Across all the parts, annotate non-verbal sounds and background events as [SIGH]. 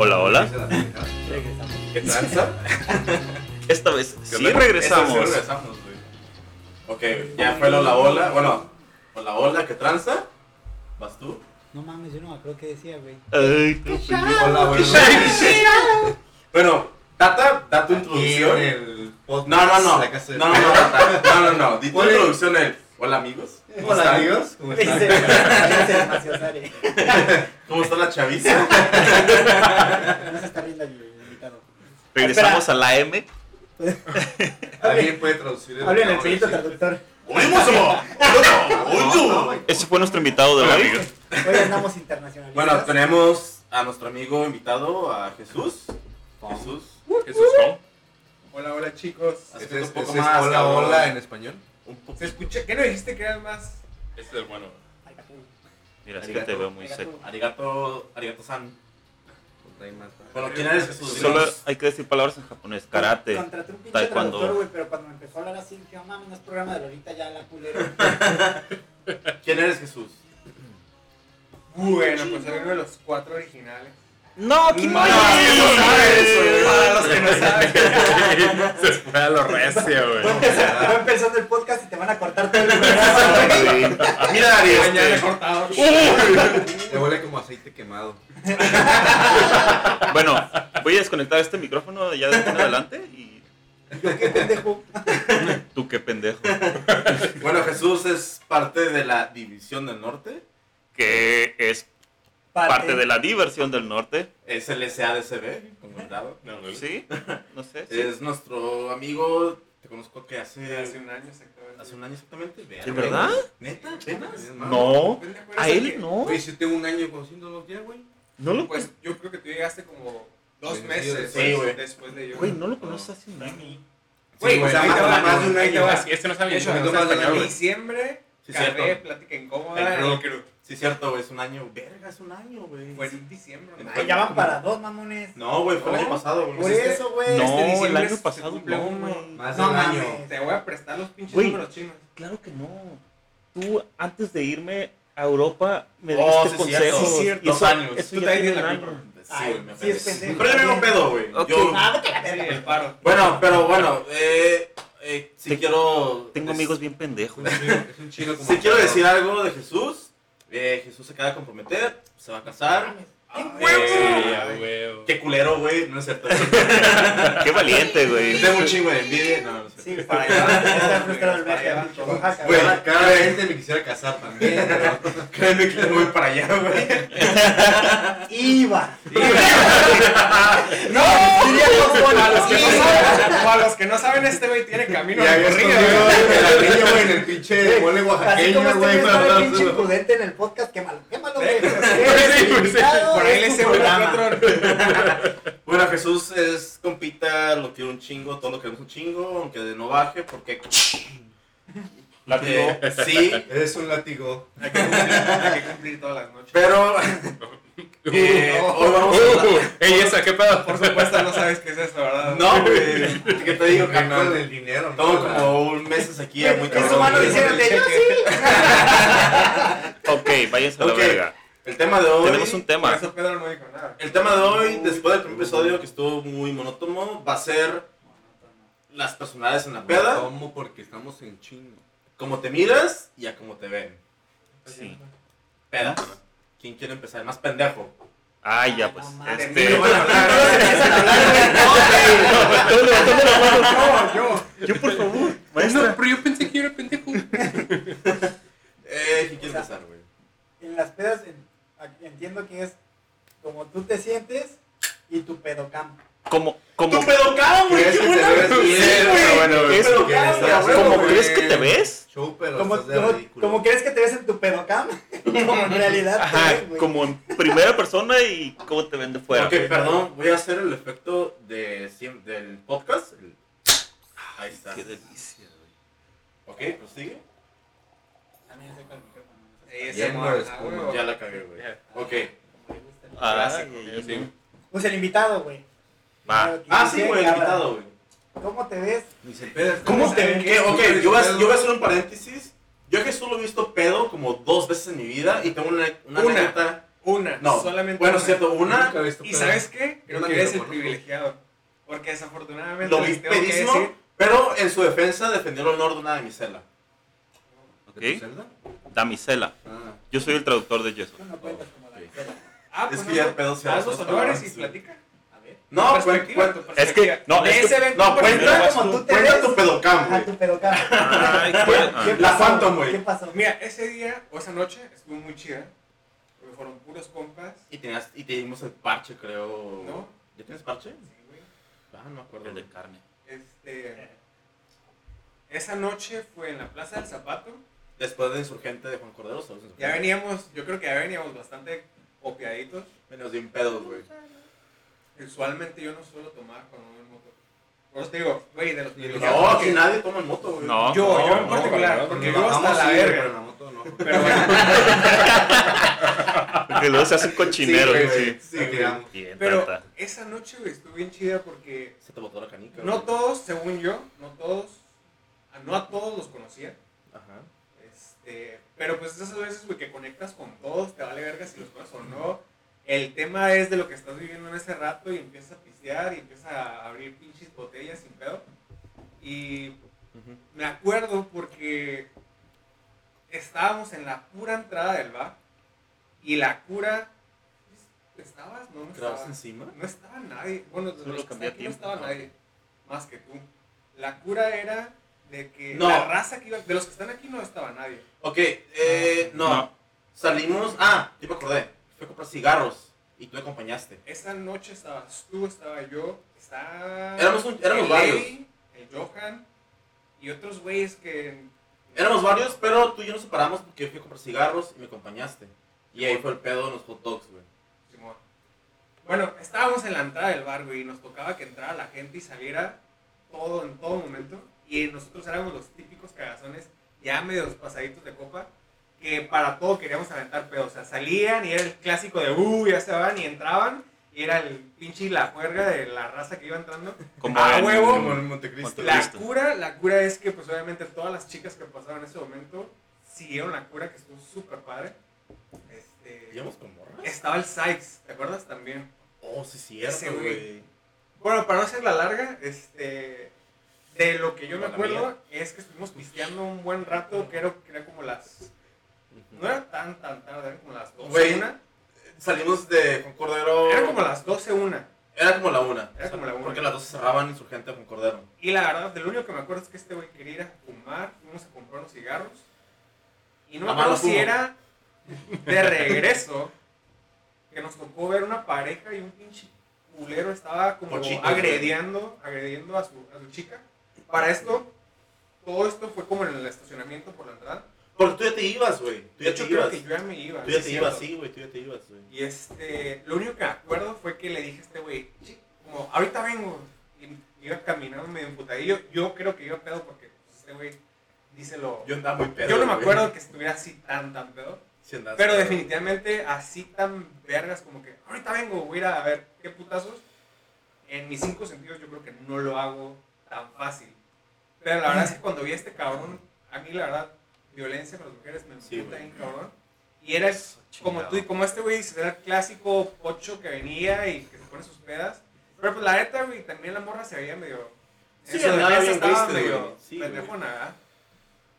Hola, hola. ¿Qué tranza? Esta vez ¿Qué sí regresamos. Esta vez sí regresamos, güey. Ok, ya fue la hola, hola. Bueno, hola, hola, ¿qué tranza? ¿Vas tú? No mames, yo no me acuerdo qué decía, güey. Ay, tú, Hola, Bueno, Tata, da tu introducción. en el podcast, No, no, no. No, no, no, Tata. No, no, no. Di tu introducción el. Hola, amigos. ¿Cómo Hola, están? amigos. ¿Cómo están? [LAUGHS] ¿Cómo está la chaviza? No [LAUGHS] se está riendo el invitado. regresamos a la M. [LAUGHS] ¿Alguien puede traducir el Hablen el decir? traductor. ¡Oímos, ¡Oímos! Ese fue nuestro invitado de hoy. Hoy andamos internacionalistas. Bueno, tenemos a nuestro amigo invitado, a Jesús. Jesús. Jesús. Hola, hola chicos. Así Ese que es, un poco ese es más, hola, hola en español. Un poco. Se escucha, ¿qué no dijiste que eran más? Este es el bueno. Mira, es que te veo muy Arigato. seco. Arigato, arigato-san. Hay más. Bueno, ¿quién eres Jesús? Solo hay que decir palabras en japonés. Karate. Contraté un pinche taekwondo. traductor, güey, pero cuando me empezó a hablar así, dije, no mames, no es programa de Lolita ya, la culera. [LAUGHS] ¿Quién eres Jesús? Bueno, pues era uno de los cuatro originales. No, ¿quién No, más? es que no sabes, güey. Para los que no [LAUGHS] saben. [LAUGHS] Se fue a lo recio, güey. va empezando el podcast y te van a cortar todo el [LAUGHS] güey. Mira, Mañana este, cortado. Le huele como aceite quemado. Bueno, voy a desconectar este micrófono ya de aquí en adelante y Qué pendejo. tú qué pendejo. Bueno, Jesús es parte de la División del Norte. Que es parte de la diversión del norte. Es el SADCB, como el dado. No, no, ¿Sí? [LAUGHS] No sé. sí. Es nuestro amigo. Te conozco que hace. Hace un año exactamente. Hace un año exactamente. ¿De verdad? ¿Neta? ¿Apenas? No. A él que- no. Güey, si tengo un año conociéndolos ya, güey. No lo Pues yo creo que tú llegaste como dos meses sí, güey. después de yo. Güey, no lo conoces hace un año. Güey, o sea, más, de un año. este no español, en diciembre, Sí, carré cierto. plática incómoda El en el crew. Sí, cierto, güey. Es un año. Verga, es un año, güey. Fue en diciembre. ¿no? Ay, ya van para dos, mamones. No, güey, fue el año pasado, güey. Por eso, güey. No, Este el año pasado no, un- güey. Más de No un año. Te voy a prestar los pinches Güey. números chinos. Claro que no. Tú, antes de irme a Europa, me Oh, diste sí, cierto. consejos. Sí, cierto. y Dos años. Eso Tú ya tiene un año. Sí, Ay, güey, me sí, es pendejo. Pero yo me hago pedo, güey. Ok. Yo- Ah, el paro. Bueno, pero bueno, eh, eh, si Te- quiero. Tengo es- amigos bien pendejos. Un es un chino como. Si quiero decir algo de Jesús, eh, Jesús se acaba de comprometer, se va a casar. ¡Qué Eh, Sí, a huevo. Qué culero, güey, no es cierto. [LAUGHS] Qué valiente, güey. Tengo un chingo de envidia. No, no es Sí, para allá. Pinche. Güey, Cada, gente me quisiera casar también. [LAUGHS] Créeme que voy para allá, güey. Iba. [LAUGHS] No, diría a los que no saben, o a los que no saben, este güey tiene camino Y había recorrido. escondido güey. el güey, en el pinche mole Así como oaxaqueño, este güey. para está el pinche dárselo. imprudente en el podcast, quémalo, quémalo, güey. Por ahí es le programa. [LAUGHS] Bueno, Jesús es compita, lo quiero un chingo, todo lo queremos un chingo, aunque de no baje, porque. [LAUGHS] Látigo. Eh, sí, Eres un látigo. Hay que cumplir, hay que cumplir todas las noches. pero. [LAUGHS] eh, hoy vamos a Uh, ey, esa, ¿qué pedo? Por supuesto, no sabes qué es eso, ¿verdad? No, güey. ¿Qué te digo, Con carnal? el dinero. ¿no? como un meses aquí, muy Es cabrón. su mano diciéndote, yo sí. Ok, váyanse a la verga. El tema de hoy. Tenemos un tema. eso Pedro no dijo nada. El tema de hoy, después del primer episodio que estuvo muy monótono, va a ser las personalidades en la peda, ¿Cómo? Porque estamos en chingo. cómo te miras y a cómo te ven. Sí. Peda. ¿Quién quiere empezar? El más pendejo. Ay, ya, pues. Este. La mano. Yo. Yo, por favor. No, pero yo pensé que era pendejo. Eh, ¿quién quiere empezar, güey? En las pedas en- entiendo que es como tú te sientes y tu pedocam. Como, como, ¡Tu pedocado, güey! ¿Crees ¡Qué [LAUGHS] buena pedocam, que güey, a huevo, ¿Cómo crees que te ves? Show, pero Como, como, crees que te ves en tu pedocam, [LAUGHS] como en realidad te Ajá, ves, como en primera persona y cómo te ven de fuera. Ok, perdón, voy a hacer el efecto de, siem- del podcast. El- Ahí está. Qué delicia, güey. Ok, pues sigue. También sé cuál de ah, espuma. Ya la cagué, güey. Ok. Como le gusta el- Ay, Clásico, ay, sí. Pues el invitado, güey. Va. Ah, sí, güey, el invitado, güey. ¿Cómo te ves? ¿Cómo te ven? Ok, yo voy, a, yo voy a hacer un paréntesis. Yo a Jesús lo he visto pedo como dos veces en mi vida y tengo una, una Una. anécdota Una, No, solamente bueno, una. es cierto, una. Nunca he visto ¿Y sabes qué? Creo que eres el privilegiado. Porque desafortunadamente Lo vi pedísimo, decir. pero en su defensa defendió el honor de una damisela. ¿De tu celda? Damisela. Ah. Yo soy el traductor de Yeso. Tú no cuentas como la miseria. Ah, Es pues que no, ya no. el pedo se hace los honores y platica. A ver. No, Perspectiva, cuen- tu cuen- Es que, no, es ese que- evento no, en cuenta como tú te cuenta ves. tu pedocam, güey. tu pedocam. Ay, ¿Qué- ¿cuál? qué Ah. La? Phantom, güey. ¿Qué pasó? Mira, ese día o esa noche estuvo muy chida. Porque fueron puros compas. Y, tenías, y te dimos el parche, creo. ¿No? ¿Ya tienes parche? Sí, güey. Ah, no me acuerdo. El de carne. Este. Esa noche fue en la Plaza del Zapato. Después de Insurgente de Juan Cordero. Ya veníamos, yo creo que ya veníamos bastante copiaditos. Veníamos bien pedos, güey. Usualmente yo no suelo tomar cuando voy en moto. Por eso te digo, güey, de los No, porque aquí nadie toma moto, güey. No. Yo, yo en no, particular, no, porque yo hasta la sí, verga. Pero en la moto no. Pero bueno, [LAUGHS] Porque luego se hacen cochineros. Sí, Sí, güey. Sí. Bien, pero tata. esa noche, güey, estuvo bien chida porque Se te botó la canica. no güey. todos, según yo, no todos, no a todos los conocía. Ajá. Este, pero pues esas veces, güey, que conectas con todos, te vale verga si los conoces o no. El tema es de lo que estás viviendo en ese rato y empiezas a pistear y empiezas a abrir pinches botellas sin pedo. Y me acuerdo porque estábamos en la pura entrada del bar y la cura... ¿Estabas? No, no ¿Grabas estaba. encima? No estaba nadie. Bueno, de Solo los que aquí no tiempo, estaba ¿no? nadie. Más que tú. La cura era de que No. la raza que iba... De los que están aquí no estaba nadie. Ok, eh, no. No. Salimos. Ah, yo me acordé. Fui a comprar cigarros y tú me acompañaste. Esa noche estabas tú, estaba yo, está... Éramos un- éramos el varios. El Johan y otros güeyes que... Éramos varios, pero tú y yo nos separamos porque yo fui a comprar cigarros y me acompañaste. Y ahí fue el pedo de los hot dogs, güey. Simón. Bueno, estábamos en la entrada del bar, güey, y nos tocaba que entrara la gente y saliera todo en todo momento. Y nosotros éramos los típicos cagazones, ya medios pasaditos de copa, que para todo queríamos aventar pedo. O sea, salían y era el clásico de, uh, ya se van y entraban. Y era el pinche la juerga de la raza que iba entrando. Como a en- huevo. Como en Montecristo. La Cristo. cura, la cura es que pues obviamente todas las chicas que pasaban en ese momento siguieron la cura que estuvo súper padre. Este, ¿Íbamos con morras? estaba el Sykes, ¿te acuerdas también? Oh, sí, cierto, güey. Bueno, para no hacer la larga, este, de lo que yo me ¿La acuerdo es que estuvimos pisteando un buen rato, creo que era como las, no era tan tan tarde, eran como las 12 Güey. una, Salimos de Juan Cordero. eran como las 12 una. Era como la una. Era como la una. Porque las dos cerraban Insurgente Juan Cordero. Y la verdad, de lo único que me acuerdo es que este güey quería ir a fumar, fuimos a comprar unos cigarros. Y no me acuerdo si era de regreso que nos tocó ver una pareja y un pinche culero estaba como Pochitos, agrediendo, agrediendo a su, a su chica. Para esto, todo esto fue como en el estacionamiento por la entrada. Porque tú ya te ibas, güey. Tú De ya hecho, te creo ibas. que yo ya me iba. Tú ya te ibas, sí, güey. Tú ya te ibas, güey. Y este, lo único que me acuerdo fue que le dije a este güey, "Chi, como, ahorita vengo. Y iba caminando medio emputadillo. Yo creo que iba pedo porque pues, este güey dice lo... Yo andaba muy pedo. Yo no me acuerdo que estuviera así tan, tan pedo. Sí Pero pedo. definitivamente así tan vergas como que, ahorita vengo, voy a ir a ver qué putazos. En mis cinco sentidos yo creo que no lo hago tan fácil. Pero la verdad es que cuando vi a este cabrón, a mí la verdad, violencia con las mujeres me Sí, güey. bien cabrón. Y era como tú y como este güey, era el clásico pocho que venía y que se pone sus pedas. Pero pues la neta, güey, también la morra se veía medio... en Sí, su andaba defensa bien estaba triste, medio. Sí, pendejona, ¿verdad?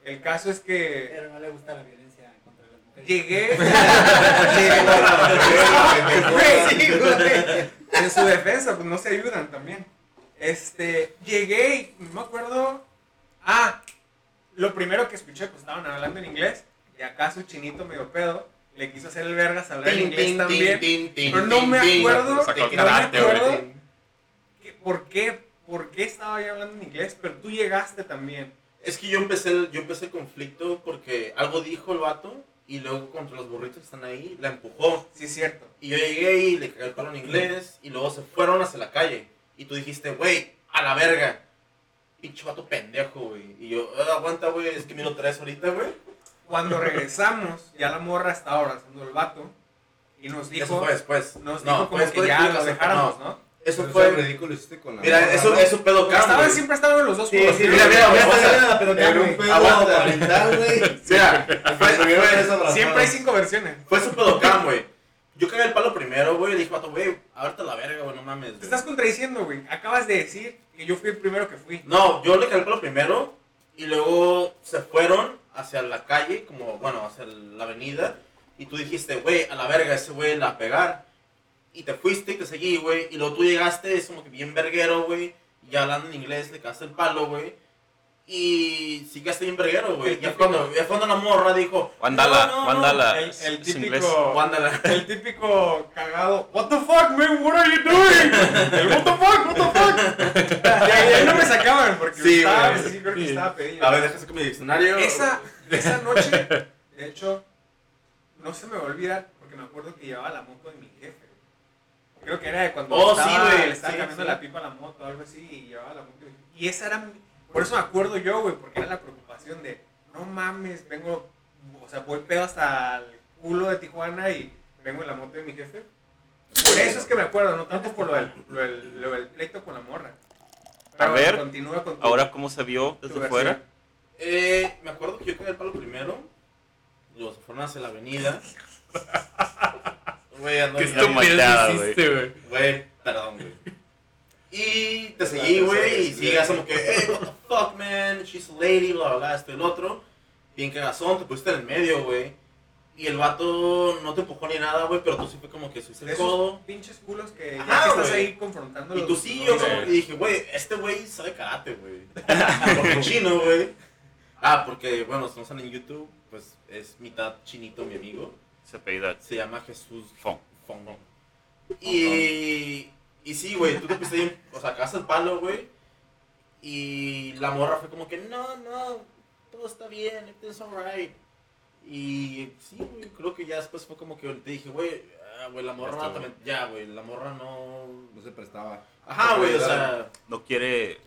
El caso es que Pero no le gusta la violencia contra las mujeres. llegué... [LAUGHS] En su defensa, pues no se ayudan también. Este, llegué y no me acuerdo. Ah, lo primero que escuché, pues estaban hablando en inglés. Y acá su chinito medio pedo le quiso hacer el vergas hablar en inglés también. Pero no me acuerdo. No me acuerdo que- ¿Por qué? ¿Por qué estaba yo hablando en inglés? Pero tú llegaste también. Es que yo empecé, el, yo empecé el conflicto porque algo dijo el vato y luego contra los burritos que están ahí la empujó. Sí, es cierto. Y yo llegué y le cagué el palo en inglés y luego se fueron hacia la calle. Y tú dijiste, güey, a la verga. Pinche vato pendejo, güey. Y yo, "Ah, aguanta, güey, es que miro tres ahorita, güey. Cuando regresamos, ya la morra estaba abrazando al vato. Y nos dijo, Eso fue después. nos No, dijo como que ya lo dejáramos, no. ¿no? Eso Pero fue. ese ridículo hiciste con la Mira, morra, eso, ¿no? eso pedo cam, Estaban, siempre estaban los dos Sí, sí, Mira, mira, mira, mira, la pelota, Era un pedo Aguanta. güey. Mira. Siempre hay cinco versiones. fue su pedocam, güey. Yo cagué el palo primero, güey. Le dije, vato, güey, ahorita la verga, güey, no mames. Te güey". estás contradiciendo, güey. Acabas de decir que yo fui el primero que fui. No, yo le cagué el palo primero y luego se fueron hacia la calle, como, bueno, hacia la avenida. Y tú dijiste, güey, a la verga, ese güey la pegar. Y te fuiste y te seguí, güey. Y luego tú llegaste, es como que bien verguero, güey. Y hablando en inglés, le cagaste el palo, güey. Y sí que bien verguero, güey. Ya cuando, ya cuando la morra dijo, Wandala, "No, no, no". Wandala. El, típico. Wandala. El típico cagado. What the fuck, man? What are you doing? El what the fuck, what the fuck. Y ahí, ahí no me sacaban porque Sí, estaba, güey. sí, creo que Sí. estaba pedido. A ver, déjame sacar mi diccionario. Esa, esa noche, de hecho, no se me va a olvidar porque me acuerdo que llevaba la moto de mi jefe. Creo que era de cuando Oh, sí, estaba- güey, le estaba sí, cambiando sí. la pipa a la moto o algo así y llevaba la moto. de mi jefe. Y esa era, mi- por eso me acuerdo yo, güey, porque era la preocupación de, no mames, vengo, o sea, voy pedo hasta el culo de Tijuana y vengo en la moto de mi jefe. Por eso es que me acuerdo, no tanto por lo del, lo del, lo del pleito con la morra. Pero ver, continúa con tu- Ahora, ¿cómo se vio desde fuera? Eh, me acuerdo que yo cagué el palo primero. Los fueron hacia la avenida. Güey, ando ¿Qué bien- estupidez malteada, hiciste, güey? Güey, perdón, güey. Y te seguí, güey, y sigas como que, the fuck, man, she's a lady, bla, bla, bla, esto y el otro. Bien cagazón, te pusiste en el medio, güey. Y el vato no te empujó ni nada, güey, pero tú sí fue como que subiste el esos codo. pinches culos que ya Ajá, que estás güey. ahí confrontando Y tú sí, yo como que dije, güey, este güey sabe karate, güey. [LAUGHS] Porque chino, güey. Ah, porque, bueno, si no están en YouTube, pues es mitad chinito mi amigo. Se apellida Se llama Jesús Fong. Fong. Y, y sí, güey, tú te pusiste bien, o sea, cagaste el palo, güey. Y la morra fue como que, no, no, todo está bien, everything's alright. Y sí, güey, creo que ya después fue como que te dije, güey, ah, güey, la morra Ya está, también, ya, güey, la morra no... No se prestaba. Ajá, güey, o sea, No quiere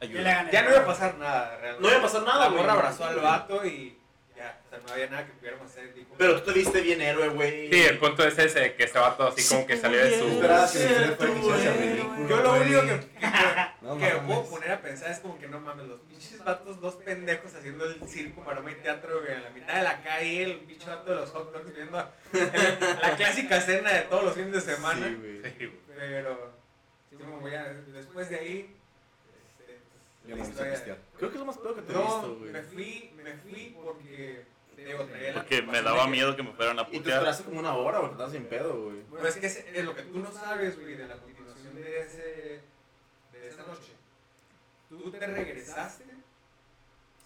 ¿Qué le ayudar. Ya no iba a pasar nada, realmente. no iba a pasar nada, La güey. morra abrazó al vato y ya, o sea, no había nada que pudiéramos hacer. Dijo, Pero tú te viste bien héroe, güey. Sí, el punto es ese, que ese vato así como que salió de su... Yo lo único que, que, [LAUGHS] No que puedo poner a pensar es como que no mames, los pinches vatos, dos pendejos haciendo el circo, maroma y teatro, güey, en la mitad de la calle, el pinche vato de los hot dogs viendo [LAUGHS] la clásica escena de todos los fines de semana. Sí, güey. Sí, güey. Pero, sí, como ya, después de ahí, me hice historia- pistear. Creo que es lo más peor que te he No, visto, güey. me fui, me fui porque, te digo, Porque me daba que- miedo que me fueran a Y te putear. esperaste como una hora, güey, estabas sin pedo, güey. Bueno, es que es, es lo que tú no sabes, güey, de la continuación de, ese, de esa noche. Tú te regresaste,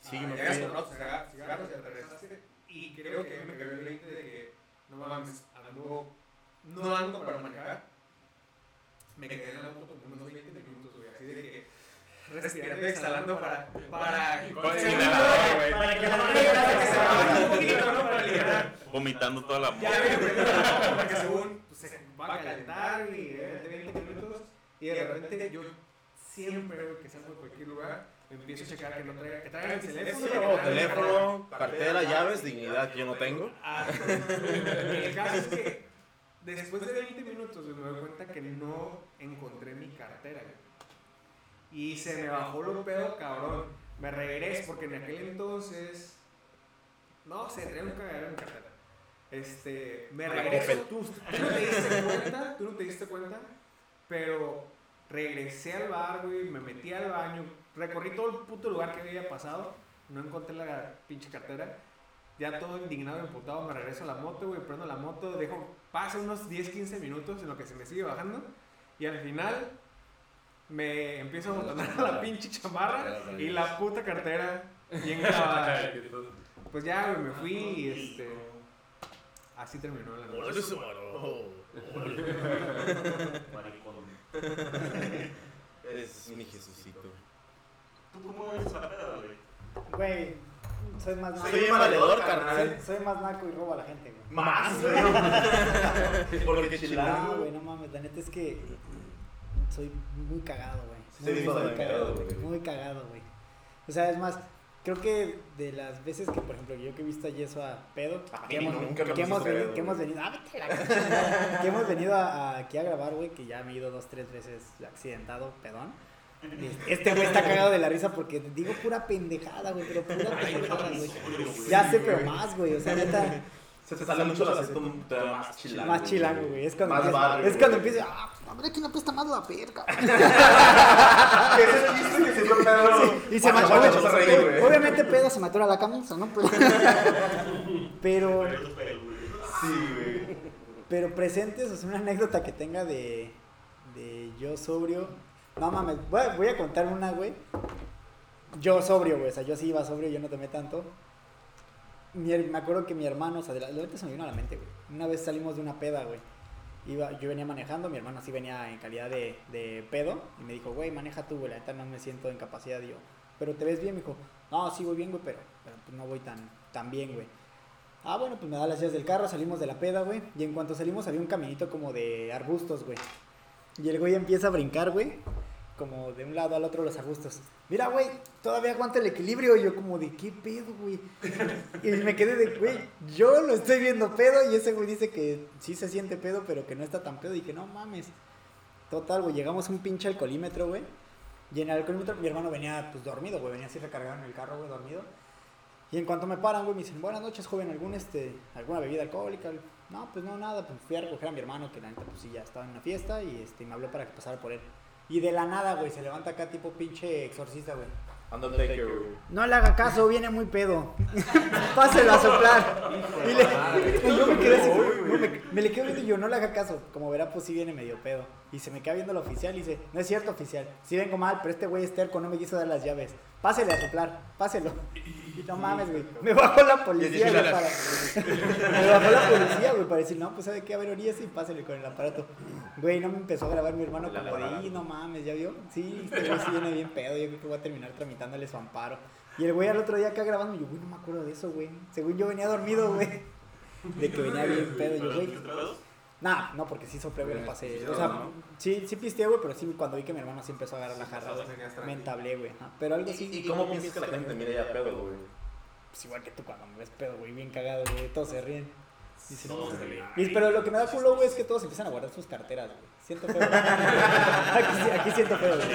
Sí, ah, me llegas fui. cigarros, cigarros, te regresaste, y creo que a me cayó el 20 de que, no mames, ando, no ando para manejar. Me quedé en la moto como unos 20 minutos, güey, así de que respirando y exhalando para, para. Para que la se un poquito, ¿no? Para aliviar. Vomitando toda la Ya porque según pues, se va a calentar y eh, 20 minutos y de repente yo siempre que salgo de cualquier lugar empiezo a checar que no traiga que traigan el teléfono. Teléfono, cartera, llaves, dignidad que yo no tengo. Ah, el caso es que después de 20 minutos me doy cuenta que no encontré mi cartera. Y se me bajó lo pedo, cabrón. Me regreso porque en aquel entonces no sé, traía un cagadero en cartera. Este, me regreso. Tú, tú no te diste cuenta, tú no te diste cuenta, pero regresé al bar, güey, me metí al baño, recorrí todo el puto lugar que había pasado, no encontré la pinche cartera. Ya todo indignado emputado, me regreso a la moto, güey, prendo la moto, dejo, pasa unos 10, 15 minutos en lo que se me sigue bajando, y al final me empiezo a botonar [LAUGHS] la pinche chamarra y la puta cartera bien [LAUGHS] clavada. Pues ya, güey, me fui y este. Así terminó la noche. [LAUGHS] Eres mi Jesucito. ¿Tú cómo eres la peda, güey? Güey, soy más naco. Soy bien valedor, Soy, carnal. soy más naco y robo a la gente, güey. Más, Porque No, chileno. güey, no mames, la neta es que soy muy cagado, güey. Sí, Muy, muy cagado, güey. güey. Muy cagado, güey. O sea, es más, creo que de las veces que, por ejemplo, yo que he visto a Yeso a pedo, A que hemos, que venido, pedo, que hemos güey. venido, ah, la que hemos venido a, a- aquí a grabar, güey, que ya me he ido dos, tres veces accidentado, pedón. Este güey está cagado de la risa porque digo pura pendejada, güey, pero pura pendejada, güey. Ya sé, pero más, güey, o sea, neta. Se te sale mucho el acento más chilango. Más chilango, güey. Es cuando Más empieza, barrio, es cuando empieza, ah, hombre, que no presta más la verga. [LAUGHS] Ese es el chiste que Pedro. Y se Guacha, mató, a. Obviamente pedo se mató a la camisa, ¿no? Pero, [LAUGHS] pero, Sí, güey. pero presentes, o sea, una anécdota que tenga de, de yo sobrio. No mames, voy a, voy a contar una, güey. Yo sobrio, güey, o sea, yo sí iba sobrio, yo no tomé tanto. Me acuerdo que mi hermano, o sea, de la, ahorita se me vino a la mente, güey. Una vez salimos de una peda, güey. Iba, yo venía manejando, mi hermano sí venía en calidad de, de pedo. Y me dijo, güey, maneja tú, güey, la neta no me siento en capacidad. Y yo, pero te ves bien, me dijo, no, sí voy bien, güey, pero, pero pues no voy tan, tan bien, güey. Ah, bueno, pues me da las llaves del carro, salimos de la peda, güey. Y en cuanto salimos había un caminito como de arbustos, güey. Y el güey empieza a brincar, güey. Como de un lado al otro los arbustos. Mira, güey, todavía aguanta el equilibrio. Y yo como de, ¿qué pedo, güey? Y me quedé de, güey, yo lo estoy viendo pedo. Y ese güey dice que sí se siente pedo, pero que no está tan pedo. Y que no mames. Total, güey, llegamos a un pinche alcoholímetro, güey. Y en el alcoholímetro mi hermano venía, pues, dormido, güey. Venía así recargado en el carro, güey, dormido. Y en cuanto me paran, güey, me dicen, buenas noches, joven, ¿algún, este, ¿alguna bebida alcohólica? No, pues no, nada, pues fui a recoger a mi hermano, que la neta, pues sí, ya estaba en una fiesta, y este, me habló para que pasara por él. Y de la nada, güey, se levanta acá tipo pinche exorcista, güey. Undertaker, güey. No le haga caso, viene muy pedo. [LAUGHS] Páselo a soplar. Y, le- [LAUGHS] yo me quedé así, güey, me, me le quedo viendo y yo, no le haga caso. Como verá, pues sí viene medio pedo. Y se me queda viendo el oficial y dice, no es cierto, oficial. Sí vengo mal, pero este güey es terco, no me quiso dar las llaves. Pásele a soplar, páselo. Y no mames, güey. Me bajó la policía, güey, para... Me bajó la policía, güey, para decir, no, pues sabe qué, a ver, oríese y pásele con el aparato. Güey, no me empezó a grabar mi hermano como de, "Y, no mames, ¿ya vio? Sí, este güey sí viene bien pedo, yo creo que voy a terminar tramitándole su amparo. Y el güey al otro día acá grabando, yo, güey, no me acuerdo de eso, güey. Según yo venía dormido, güey. De que venía bien pedo, yo, güey. Nah, no, porque sí soplé, güey, lo pasé. O sea, sí, sí pisteé, güey, pero sí, cuando vi que mi hermano sí empezó a agarrar la jarra, güey, me entablé, güey. Pero algo así. ¿Y cómo piensas que la gente te mira ya pedo, güey? Pues igual que tú cuando me ves pedo, güey, bien cagado, güey, todos se ríen. Dicen, no, y, pero lo que me da culo, güey, es que todos empiezan a guardar sus carteras, güey. Siento feo. [LAUGHS] aquí, aquí siento feo, güey.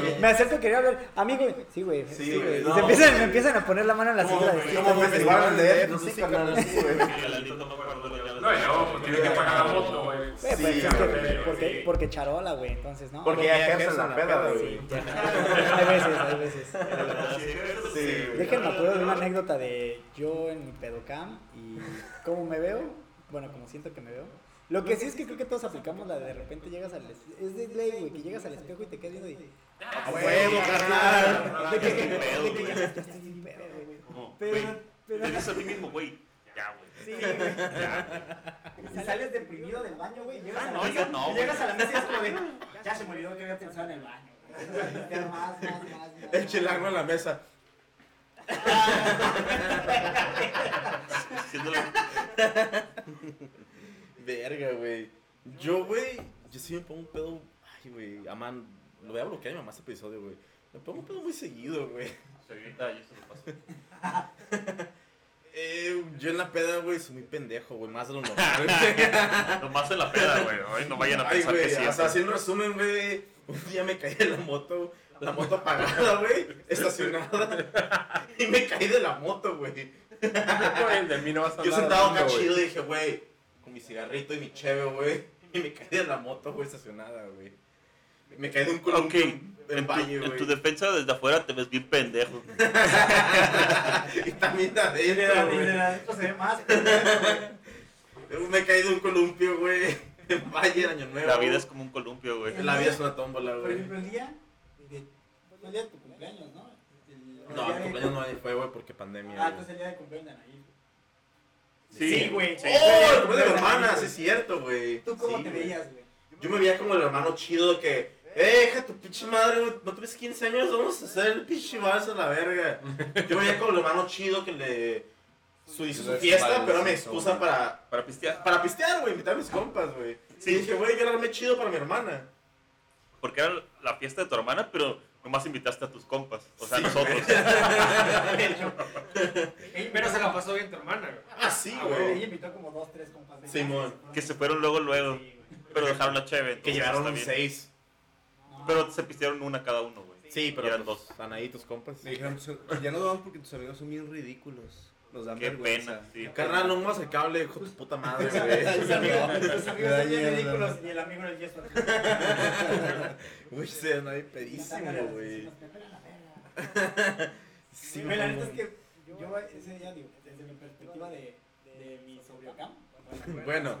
Güey, me acerco y quería hablar. Amigo, sí, güey. Sí, Sí, güey. güey, Y no. se empiezan, me empiezan a poner la mano en la cintura. de, Como festival de no sé, carnal, sí, güey. No, y luego pues, tienes que pagar la moto, güey. Pues, Sí, porque, porque charola, güey, entonces, ¿no? Porque ya ejercen la peda, güey. [LAUGHS] hay veces, hay veces. Sí. Déjenme acuerdo de una anécdota de yo en mi pedocam y cómo me veo. Bueno, como siento que me veo. Lo que sí es que creo que todos aplicamos la de de repente llegas al es es de ley, güey, que llegas al espejo y te quedas viendo y ¡A huevo, carnal! de que, ya, ya bien pedo, güey. Pero, güey, pero Te dices a ti mismo, güey. Ya, güey. sí, güey. Y sales deprimido del baño, güey. Llegas Ah, a la no, yo no, güey. Llegas a la mesa y es como de, ya se me olvidó que había pensado en el baño. güey. Pero más, más, más, más. El chilango en la mesa. [LAUGHS] Haciéndole- Verga, güey. Yo, güey, yo sí me pongo un pedo. Ay, güey, aman. Lo voy a bloquear a mi mamá este episodio, güey. Me pongo un pedo muy seguido, güey. Ahorita ya se lo paso. [LAUGHS] Eh, yo en la peda, güey, soy muy pendejo, güey. Más de lo normal. [LAUGHS] Nomás en la peda, güey. Ay, no vayan a Ay, pensar güey, que sí. o sea, así en resumen, güey. Un día me caí de la moto, la moto apagada, güey, estacionada. Y me caí de la moto, güey. Güey, de mí no vas a Yo sentado acá chido y dije, güey, con mi cigarrito y mi cheve, güey. [LAUGHS] Y me caí de la moto, güey, estacionada, güey. Me caí de un culo en en tu, baño, en tu güey. defensa desde afuera te ves bien pendejo. [LAUGHS] Y también de adentro, güey. Esto se ve más. [LAUGHS] Me caí de un columpio, güey. En Valle, Año Nuevo. La vida es como un columpio, güey. La vida es una tómbola, Por güey. ejemplo, el día de, fue el día de tu cumpleaños, ¿no? El- No, el día el de- cumpleaños no fue, güey, porque pandemia. Ah, güey. entonces el día de cumpleaños de Anaí. Sí, güey. sí. ¡Oh! El de mi hermana, sí es cierto, güey. ¿Tú cómo Sí, te güey. veías, güey? Yo me veía como el hermano chido que, eh, hija, tu pinche madre, güey, no tuviste 15 años, vamos a hacer el pinche vals a la verga. [LAUGHS] Yo me veía como el hermano chido que le su, hizo su fiesta, pero sí, excusa para, Para pistear. para pistear, güey, invitar a mis compas, güey. Sí. Y dije, güey, yo era chido para mi hermana. Porque era la fiesta de tu hermana, pero nomás invitaste a tus compas. O sea, Sí, nosotros. [LAUGHS] Pero se la pasó bien tu hermana, güey. Ah, sí, Ah, güey. güey. Ella invitó como dos, tres compas. de Simón. Que se fueron luego, luego. Sí, güey. Pero dejaron la cheve. Que entonces llevaron está un bien. 6. No, Pero se pistearon una cada uno, güey. Sí, pero eran pues, dos. Anaí, tus compas. Me dijeron, "Son- ya no vamos porque tus amigos son bien ridículos. Nos dan Qué vergüenza. pena, sí. Carnal, no muevas el cable, hijo de tu puta madre, [LAUGHS] güey. Tus amigos, da son bien ridículos y el amigo en el yeso. [LAUGHS] Uy, se no hay pedísimo, güey. [LAUGHS] Sí, güey, la neta es que yo ese día, digo, desde mi perspectiva de, de mi sobriocam, Bueno.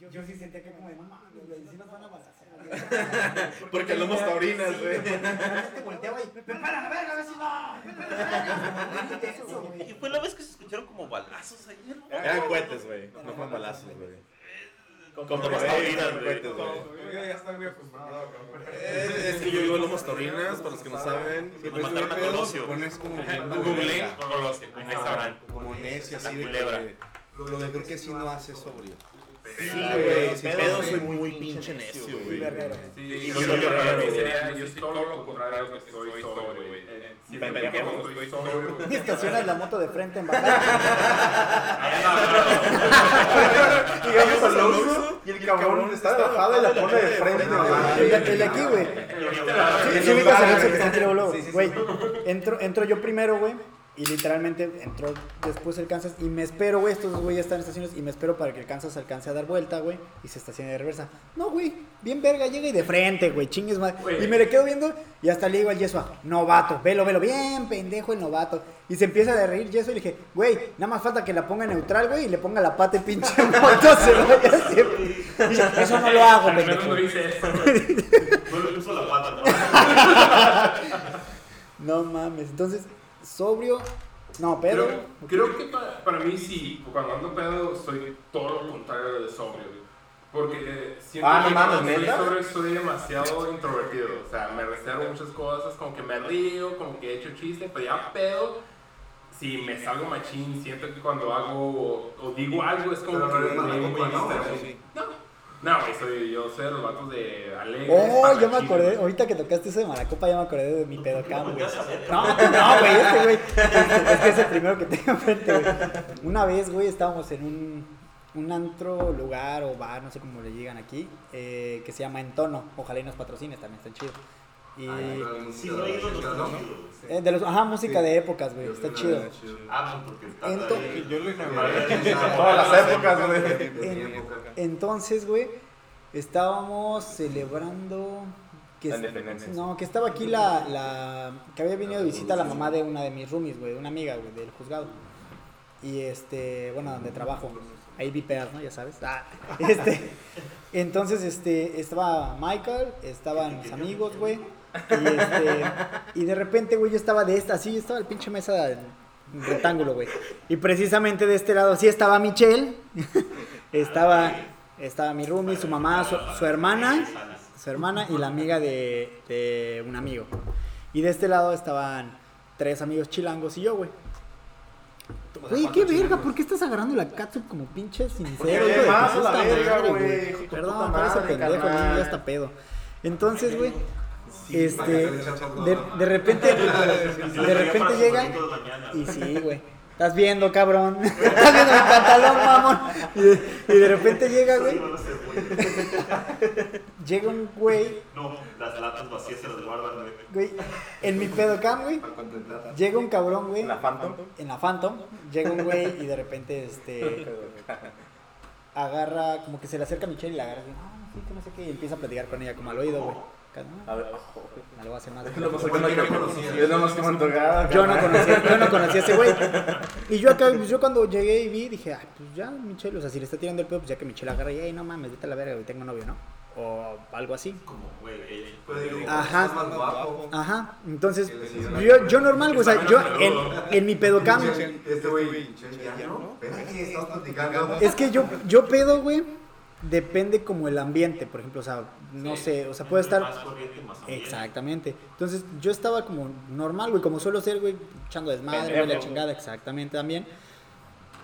Yo, yo sí sentía que como de, mames, güey, sí nos van a balacear. [LAUGHS] Porque hablamos taurinas, güey. Te volteaba y, prepara la verga, a ver si no. prepara la verga". [LAUGHS] Y fue la vez que se escucharon como balazos ayer, ¿no? Eran cohetes, güey. No fueron balazos, güey. Como Como las las taurinas, güey. güey. Yo ya estoy muy acostumbrado, cabrón. Eh, Es que yo vivo en Lomas Taurinas, para los que no saben. Cuando mataron a Colosio. Pones como Google Colosio, ahí sabrán. como necio así de culebra. lo de creo que sí no hace sobrio. Sí, Ah, güey. sí, Pedo soy muy pinche necio, Sí, güey. Sí, Y yo, soy yo, raro, yo güey. sería- yo soy todo lo contrario que güey. Eh, Si me estoy sobrio, Y güey. estacionas la moto de frente en bajada. Llegamos al Oxxo y el cabrón está de bajada y la pone de frente, El de- aquí, güey. Sí, sí, ubicas el Oxxo que está aquí luego, luego. Güey, entro, entro yo primero, güey. Y literalmente entró después el Kansas. Y me espero, güey. Estos güeyes están en estaciones. Y me espero para que el Kansas alcance a dar vuelta, güey. Y se estacione de reversa. No, güey. Bien verga, llega y de frente, güey. Chingues más. Güey. Y me le quedo viendo. Y hasta le digo al Yesua, novato. Velo, velo. Bien pendejo el novato. Y se empieza a reír Yesua. Y le dije, güey, nada más falta que la ponga neutral, güey. Y le ponga la pata y pinche [LAUGHS] moto. Se vaya así. Y dice, Eso no lo hago, no hice eso, [LAUGHS] güey. No le puso la pata, ¿no? [LAUGHS] No mames. Entonces, sobrio. No, Pedro. Creo, creo que para, para mí sí, cuando ando pedo soy todo lo contrario de sobrio. güey. Porque eh, siento Ah, no que mames, cuando soy ¿neta? sobrio soy demasiado introvertido. O sea, me reservo muchas cosas, como que me río, como que he hecho chiste, pero ya pedo. Si me salgo machín, siento que cuando hago o, o digo algo es como Pero que ¿no? No, güey, soy, yo soy de los vatos de alegres. Oh, ya me acordé. güey. Ahorita que tocaste eso de Maracopa, ya me acordé de mi pedocam, güey. [LAUGHS] No, no, güey, este güey. Es que es el primero que tengo enfrente, güey. Una vez, güey, estábamos en un, un antro, lugar o bar, no sé cómo le llegan aquí, eh, que se llama Entono. Ojalá y nos patrocines, también está chido. Y Sí, no de los, ajá, música de épocas, güey, está chido. Ah, no, porque está. Yo lo Todas las épocas, güey. En- entonces, güey, estábamos celebrando que no, que estaba aquí la, la que había venido de visita la mamá de una de mis roomies, güey, de una amiga, güey, del juzgado. Y este, bueno, donde trabajo. Ahí vipeas, ¿no? Ya sabes. Ah, [LAUGHS] este, entonces, este, estaba Michael, estaban mis amigos, güey. Y este, y de repente, güey, yo estaba de esta, así, estaba el pinche mesa en rectángulo, güey. Y precisamente de este lado sí estaba Michelle, [LAUGHS] estaba, estaba mi roomie, su mamá, su, su hermana, su hermana y la amiga de, de un amigo. Y de este lado estaban tres amigos chilangos y yo, güey. Güey, qué verga, ¿por qué estás agarrando la catsup como pinche sincero? hay hijo de más la verga, güey, Perdón, por madre, pendejo, ya está pedo. Entonces, güey, este, de, de repente, [LAUGHS] de repente llega y sí, güey. Estás viendo, cabrón. [LAUGHS] Estás viendo mi pantalón, mamón. Y de, y de repente llega, güey. [LAUGHS] Llega un güey, No, las latas vacías se las guardan, güey. en mi pedocam, güey. Llega un cabrón, güey. ¿La Phantom? En la Phantom. Llega un güey y de repente, este. Agarra, como que se le acerca a Michelle y la agarra. así, Ah, sí, que no sé qué. Y empieza a platicar con ella, como al oído, güey. A ver, Me lo voy a hacer más. más que me conocía. Más. Yo no conocía, yo no conocía a ese güey. Y yo acá, pues yo cuando llegué y vi, dije, ah, pues ya, Michelle, o sea, si le está tirando el pedo, pues ya que Michelle agarra y, hey, no mames, vete a la verga, güey, tengo novio, ¿no? O algo así. Como, güey, ella. Ajá. Ajá. Entonces, yo, yo normal, güey, o sea, yo en, en mi pedocam, Este güey, ya no. Es que yo, yo pedo, güey, depende como el ambiente, por ejemplo, o sea, no sé, o sea, puede estar... Más corriente, más ambiente. Exactamente. Entonces yo estaba como normal, güey, como suelo ser, güey, echando desmadre, güey, la chingada, exactamente también.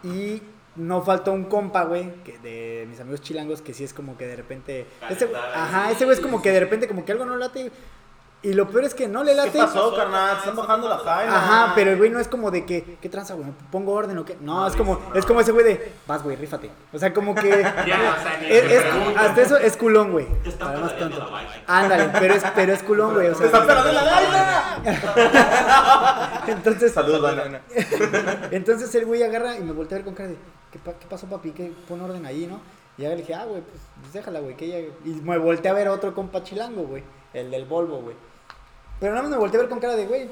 Y no faltó un compa, güey, que de mis amigos chilangos, que sí es como que de repente... Ese, ajá, ese güey es como que de repente como que algo no late. Y lo peor es que no le late. ¿Qué pasó, carnal? Están bajando la jaina. Ajá, pero el güey no es como de que, ¿qué tranza, güey? ¿Pongo orden o qué? No, es como, es como ese güey de, vas, güey, rífate. O sea, como que. [LAUGHS] Ya, o sea, [LAUGHS] ni es- hasta eso es culón, güey. Para más tonto. Ándale, pero es, pero es culón, güey. O ¡Te están sea, pegando la [LAUGHS] entonces, Saludos, Dana. entonces el güey agarra y me voltea a ver con cara de, ¿qué, pa- qué pasó, papi? ¿Qué pon orden ahí, no? Y ya le dije, ah, güey, pues, pues déjala, güey, que ella. Y me volteé a ver otro compa chilango, güey. El del Volvo, güey. Pero nada más me volteé a ver con cara de, güey,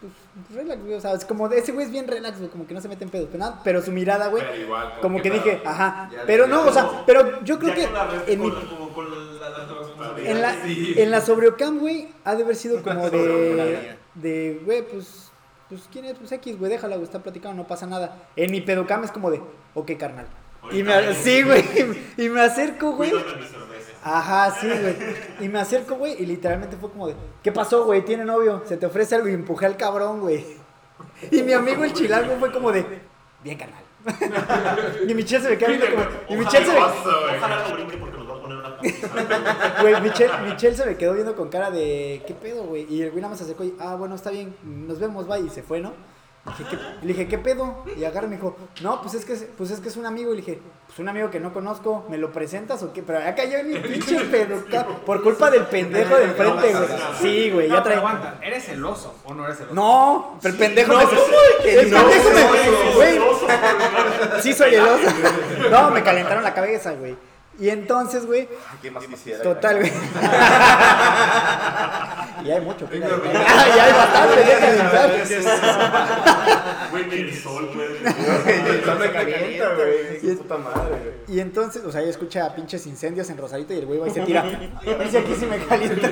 pues, relax, güey. O sea, es como de ese güey es bien relax, güey, como que no se mete en pedo. Pero, nada, pero su mirada, güey, Pero igual, como ¿qué que dije, ajá. Ya, Pero ya, no, o sea, pero yo creo Ya que con la res- en mi con- con- con la- la- la responsabilidad. en la, Sí. en la sobreocam, güey, ha de haber sido como [LAUGHS] de. De, güey, pues. Pues, ¿quién es? Pues X, güey, déjala, güey, está platicando, no pasa nada. En mi pedocam es como de, ok, carnal. Y me, sí, [LAUGHS] güey, y me acerco, güey. Cuídame. Ajá, sí, güey. Y me acerco, güey, y literalmente fue como de, ¿qué pasó, güey? ¿Tiene novio? ¿Se te ofrece algo? Y empujé al cabrón, güey. Y mi amigo el chilango fue como de, bien, carnal. Y Michelle se me queda viendo como, y Michelle se me, Ojalá, güey. Ojalá no brinque porque nos va a poner una putiza. Güey, Michelle, Michelle se me quedó viendo con cara de, ¿qué pedo, güey? Y el güey nada más se acercó y, ah, bueno, está bien, nos vemos, bye, y se fue, ¿no? Le dije, ¿qué, le dije, ¿qué pedo? Y agarra y me dijo, no, pues es, que, es- pues es que es un amigo. Y le dije, pues un amigo que no conozco, ¿me lo presentas o qué? Pero acá yo ni [LAUGHS] pinche pedo, por culpa del pendejo de enfrente, güey. Sí, güey, ya trae... aguanta, ¿eres celoso o no eres celoso? No, pero el pendejo No, me... ¿cómo El que no? pendejo me... Güey, Celoso, [LAUGHS] sí soy el oso. [LAUGHS] No, me calentaron la cabeza, güey. Y entonces, güey, ¿Qué más quisiera? Total, güey. [LAUGHS] y hay mucho, fíjate. y [LAUGHS] hay bastante, déjame [LAUGHS] Güey, que el sol, güey. El sol me calienta, güey. Es- puta madre, güey. Y entonces, o sea, ella escucha pinches incendios en Rosarito y el güey va y se tira. Si aquí sí me calienta.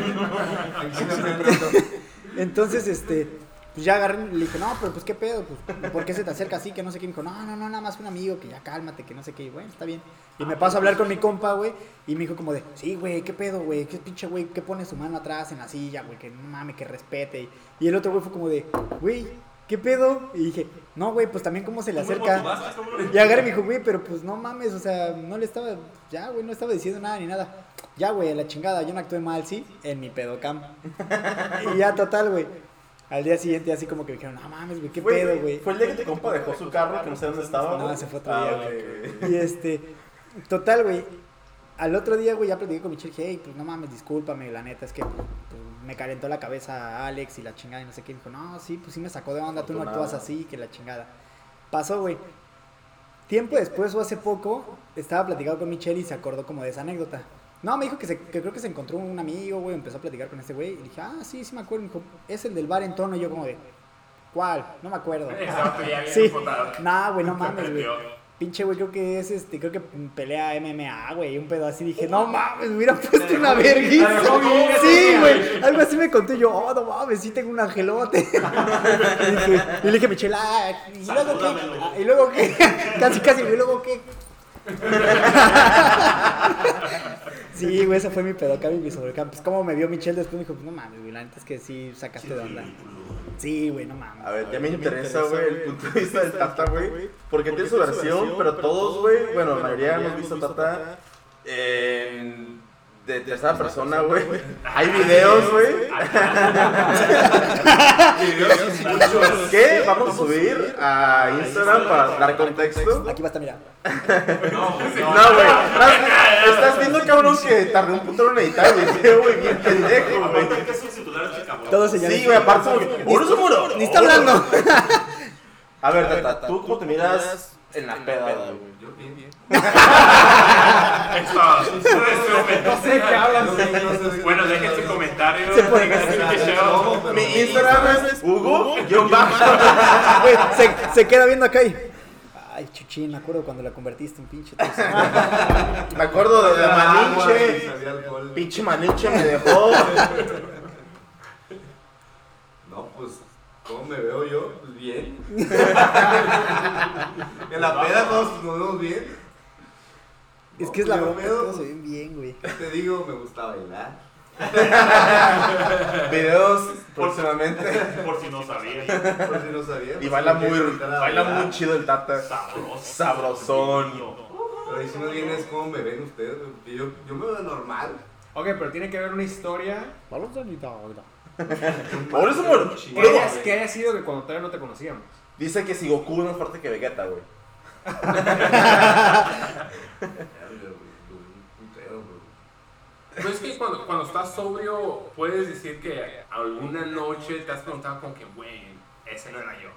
Entonces, este, pues ya agarré y le dije, no, pero pues qué pedo, pues, ¿por qué se te acerca así? Que no sé qué. Me dijo, no, no, no, nada más un amigo, que ya cálmate, que no sé qué. Y bueno, está bien. Y me paso a hablar con mi compa, güey, y me dijo como de, sí, güey, qué pedo, güey, qué pinche güey, que pone su mano atrás en la silla, güey, que no mames, que respete. Y, y el otro güey fue como de, güey, ¿qué pedo? Y dije, no, güey, pues también cómo se le acerca. Y agarré y me dijo, güey, pero pues no mames, o sea, no le estaba, ya, güey, no estaba diciendo nada ni nada. Ya, güey, a la chingada, yo no actué mal, sí, en mi pedocam. [LAUGHS] y ya, total, güey. Al día siguiente, así como que me dijeron, no mames, güey, qué pedo, güey. Fue el día que tu compa dejó su carro, que no sé dónde estaba. No, güey? ese fue otro Ah, día, güey. Y este, total, güey. Al otro día, güey, ya platiqué con Michelle, hey, pues no mames, discúlpame, la neta, es que pues, pues, me calentó la cabeza Alex y la chingada y no sé qué. Dijo, no, sí, pues sí me sacó de onda, tú no actúas así, que la chingada. Pasó, güey. Tiempo después o hace poco, estaba platicando con Michelle y se acordó como de esa anécdota. No, me dijo que, se, que creo que se encontró un amigo, güey, empezó a platicar con este güey. Y dije, ah, sí, sí me acuerdo. Me dijo, es el del bar en tono. Y yo como de, ¿cuál? No me acuerdo. [LAUGHS] Ya bien Sí. [LAUGHS] Nah, güey, no [LAUGHS] mames, güey. Pinche güey, creo que es este, creo que pelea MMA, güey, un pedo así. Dije, no mames, me hubiera puesto una vergüenza. Sí, güey, algo así me conté yo, oh, no mames, sí tengo un angelote. y, dije, y le dije a Michelle, ah, ¿y luego qué? ¿Y luego qué? casi, casi, ¿y luego qué? Sí, güey, esa fue mi pedocam y mi sobrecam. Pues, como me vio Michelle después, me dijo, pues, no mames, güey, la neta es que sí sacaste de onda. Sí, güey, no mames. A ver, ya me interesa, güey, el punto de vista del Tata, güey. Porque tiene su versión, pero todos, güey, bueno, la mayoría hemos visto Tata en- de tercera persona, güey. Hay videos, güey, que vamos a subir a Instagram para dar contexto. Aquí va a estar, mira. No, [LAUGHS] güey, no. No, güey, estás, viendo, cabrón, que tardé un puto en editar el video, güey, bien pendejo, güey. ¿qué? Todos señales. Sí, güey, aparte, ¡Oro se murió! Ni está hablando. [LAUGHS] A ver, Tata, ¿tú cómo te miras en la peda, güey? Yo bien, bien. [LAUGHS] Esto, no sé qué hablan. Bueno, dejen su comentario. Se puede. Mi Instagram es Hugo. Güey, se, queda viendo acá y. Ay, chuchín, me acuerdo cuando la convertiste en pinche. Me acuerdo de la sabía alcohol. Pinche Malinche me dejó. [LAUGHS] No, pues, ¿cómo me veo yo? Pues bien. [LAUGHS] en la peda todos nos vemos bien. Es que es la broma, veo- todos se ven bien, güey. Te digo, me gusta bailar. [LAUGHS] Videos próximamente. Por si no sabían. Por si no sabía. Y baila muy, a baila muy chido el Tata. Sabroso. Sabrosón. Pero ahí si no vienes, ¿cómo me ven ustedes? Yo, yo me veo normal. Ok, pero tiene que haber una historia [LAUGHS] Por eso muero. ¿Qué haya, qué haya sido que cuando todavía no te conocíamos? Dice que si Goku es más fuerte que Vegeta, güey. Pero es que cuando, cuando estás sobrio, puedes decir que alguna noche te has preguntado como que, güey, ese no era yo.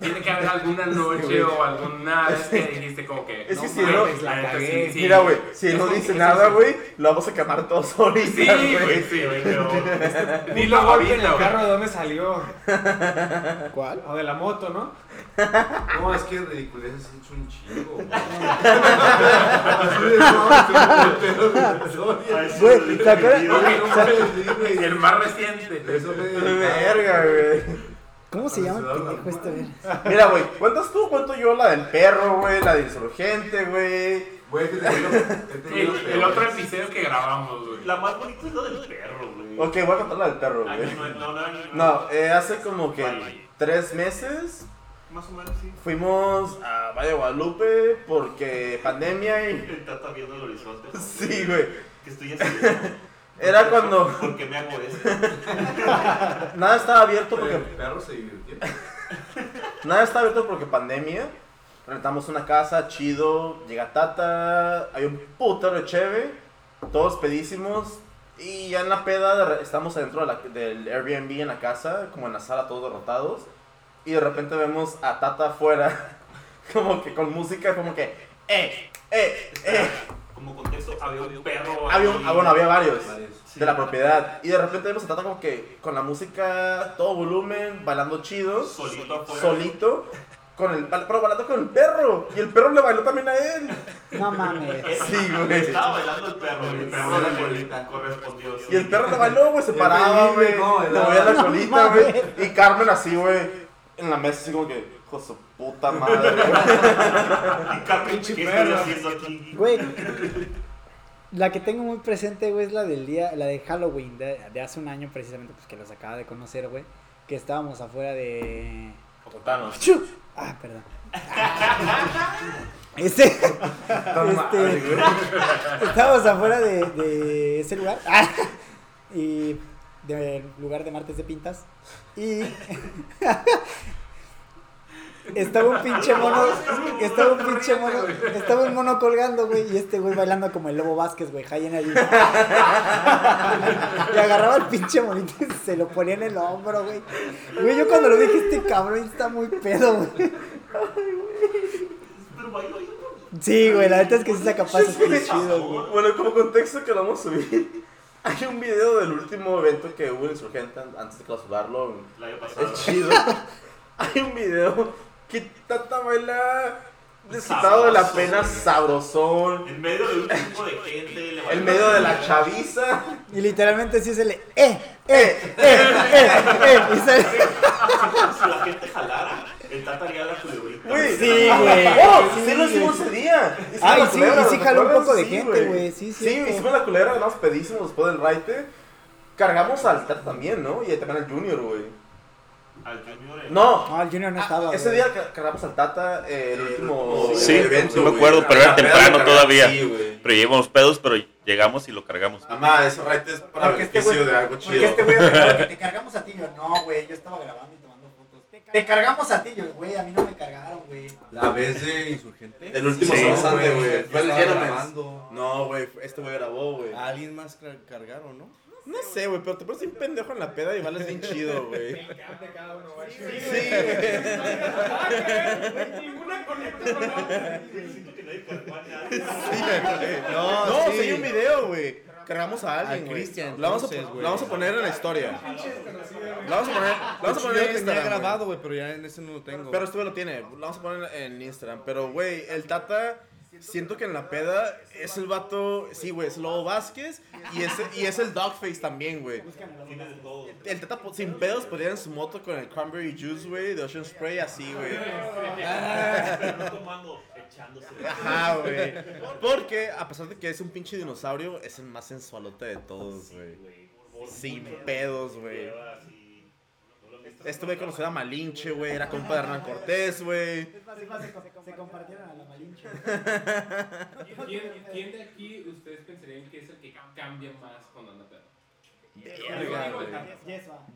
Tiene que haber alguna [LAUGHS] noche o alguna vez que dijiste como que, Es no que si no- la cagué. sí, sí. Mira, güey, si él no dice nada, sí. güey, lo vamos a quemar todos ahorita, Sí, güey, sí, güey, pero... [LAUGHS] Dilo Puta golpe en el carro de dónde salió. ¿Cuál? O de la moto, ¿no? [LAUGHS] No, es que ridiculez has hecho un chingo. güey. ¿te acuerdas? El más reciente. Eso me Verga, güey. ¿Cómo se llama el pendejo este, güey? Mira, güey, ¿cuentas tú? Cuento yo la del perro, güey, la del insurgente, güey. Güey, que te digo, he tenido El, el otro episodio que grabamos, güey. La más bonita es la del perro, güey. Ok, voy a contar la del perro, Ay, güey. no, no, no, no. No, eh, hace como que Vale. tres meses Más o menos sí. fuimos a Valle de Guadalupe porque pandemia y... [LAUGHS] El tata viendo el horizonte. Sí, güey. Que estoy haciendo. Era cuando ¿Por qué me hago eso? [LAUGHS] nada estaba abierto porque El perro se divirtió. [LAUGHS] Nada está abierto porque pandemia. Rentamos una casa, chido. Llega Tata. Hay un putero cheve. Todos pedísimos. Y ya en la peda estamos adentro de la- del Airbnb en la casa, como en la sala, todos derrotados. Y de repente vemos a Tata afuera, [LAUGHS] como que con música, como que, ¡eh! ¡eh! ¡eh! Como contexto, había un perro. Había, un- ah, bueno, había varios Varios. Sí. de la propiedad. Y de repente vemos a Tata como que con la música, todo volumen, bailando chido. Solito solito, con el, pero bailando con el perro. Y el perro le bailó también a él. No mames. Sí, güey. Estaba bailando el perro. y El perro Sí, le la colita. correspondió. Y el perro le bailó, güey, se paraba, güey. ¿cómo Le movía la No colita, güey. Y Carmen así, güey, en la mesa, así como que, hijo su puta madre. [LAUGHS] ¿qué estoy haciendo aquí? Güey, la que tengo muy presente, güey, es la del día, la de Halloween, de, de hace un año precisamente, pues que los acaba de conocer, güey. Que estábamos afuera de... ¡Chu! Ah, perdón. [LAUGHS] Este, este, estábamos afuera de, de ese lugar. Ah, [LAUGHS] y del lugar de martes de pintas. Y estaba un pinche mono. Estaba un pinche mono. Estaba un mono colgando, güey. Y este güey bailando como el lobo Vázquez, güey. High Energy. Y agarraba el pinche monito y se lo ponía en el hombro, güey. Güey, yo cuando lo dije, este cabrón está muy pedo, güey. Pero bailó. Sí, güey, la neta es que sí saca pasos bien chidos, güey. Bueno, como contexto que lo vamos a subir. [LAUGHS] Hay un video del último evento que hubo en Insurgente an- antes de clausurarlo. El año pasado. Es chido. [LAUGHS] Hay un video que Tata baila desquitado de la pena, sabrosón. En medio de un grupo de gente. le En medio de la chaviza. Y literalmente sí se le. ¡Eh! ¡Eh! ¡Eh! ¡Eh! ¡Eh! Y sale- Si la gente jalara, el tata haría la culebrita. Güey, Sí, güey. ¡Oh! Sí, Sí, lo hicimos ese día. Ay, sí, y sí ¿te jaló un poco de Sí, gente, güey, sí, Sí, cierto. hicimos la culera, ganamos pedísimos después del raite. Cargamos al Tata también, ¿no? Y también al Junior, güey. Al Junior. en- No, No, el Junior no estaba. ese día ca- cargamos al Tata, eh, el último Sí, evento, sí me acuerdo, pero era peda temprano todavía. Sí. Pero llevamos pedos, pero llegamos y lo cargamos. Mamá, ese raite es para Porque este beneficio güey- de algo Porque chido. este güey afirmaba que te [LAUGHS] cargamos a ti. Yo, no, güey, yo estaba grabando y tomando fotos. Te cargamos a ti. Yo, güey, a mí no me cargaron, güey. La vez de Insurgente. El último Sí. Güey. No, güey, este güey grabó, güey. Alguien más car- cargaron, ¿no? No sé, güey, pero te pones un pendejo en la peda y vales bien chido, [LAUGHS] güey. de cada uno, [LAUGHS] güey. Ninguna conecta con la otra. Siento que nadie cargó a nadie. [LAUGHS] No, No, sí. sí hay un video, güey. Cargamos a alguien, güey. Cristian, Lo vamos a, poner en la historia. Lo vamos a poner, lo vamos a poner en Instagram. grabado, güey, pero ya en ese no lo tengo. Pero este güey lo tiene. Lo vamos a poner en Instagram. Pero, güey, el Tata. Siento que en la peda es el vato. Sí, güey, es Lobo Vázquez. Y es, y es el Dogface también, güey. El Tata sin pedos podría en su moto con el Cranberry Juice, güey, de Ocean Spray, así, güey. Pero no tomando, echándose. Ajá, güey. Porque, a pesar de que es un pinche dinosaurio, es el más sensualote de todos, güey. Sin pedos, güey. Este güey conoció a Malinche, güey. Era compa de Hernán Cortés, güey. Se compartieron a la malinche. ¿Quién, quién de aquí ustedes pensarían que es el que cambia más cuando anda pedo? Verga, güey. Yes, va.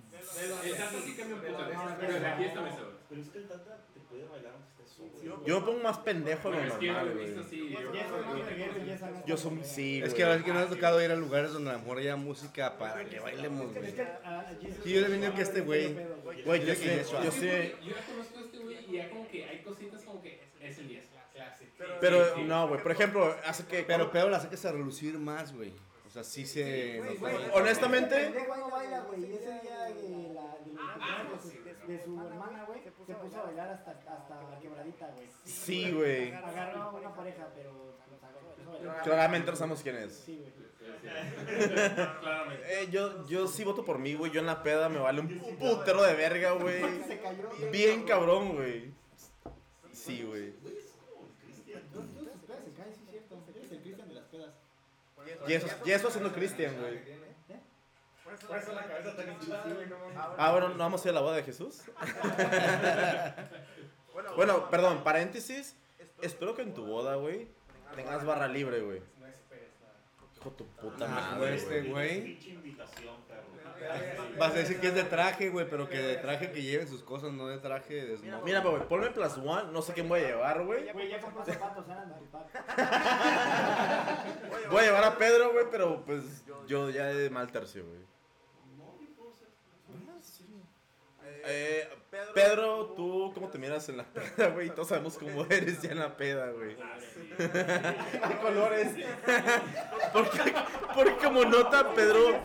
El Tata sí cambia un poco, pero de aquí está mi sabor. Pero es que el tata bailar aunque estés. Yo me pongo más pendejo de lo es que yo lo normal, he güey. así. yo- no, no. Yo soy sí, Es güey. que a veces que nos ha tocado ir a lugares donde a lo mejor haya música para que bailemos, Es güey. que yo le venía que este güey- Güey, yo sé, que yo sé. güey, Yo ya conozco a este güey y ya como que hay cositas como que es el 10. Pero no, güey. Por ejemplo, hace que. Pero peor la sacas a relucir más, güey. O sea, sí se... Güey, nos güey, baila. honestamente- el pendejo no baila, güey. Y ese día de la de, la- de su, de su hermana, güey, se puso a bailar hasta, hasta quebradita, güey. Sí, güey. Agarró a una pareja, pero. pues. Claramente no sabemos quién es. Sí, güey. [LAUGHS] Claramente. Eh, yo, yo sí voto por mí, güey. Yo en la peda me vale un putero de verga, güey. Se cayó. Bien cabrón, güey. Sí, güey. Y eso, y eso haciendo Cristian, güey. Por eso la cabeza tan hinchada, güey, no. Ah, bueno, ¿no vamos a ir a la boda de Jesús? Bueno, perdón, paréntesis. Espero que en tu boda, güey, tengas barra libre, güey. Hijo de tu puta madre, este güey. güey. Pinche invitación, perro. Vas a decir que es de traje, güey, pero que de traje que lleven sus cosas, no de traje de smoking. Mira, güey, ponme plus one. No sé quién voy a llevar, güey. Güey, ya compró zapatos, eran. [LAUGHS] Voy a llevar a Pedro, güey, pero pues yo ya de mal tercio, güey. Eh, Pedro, tú, ¿cómo te miras en la peda, güey? Todos sabemos cómo eres ya en la peda, güey. ¿Qué colores? Porque, porque como nota, Pedro...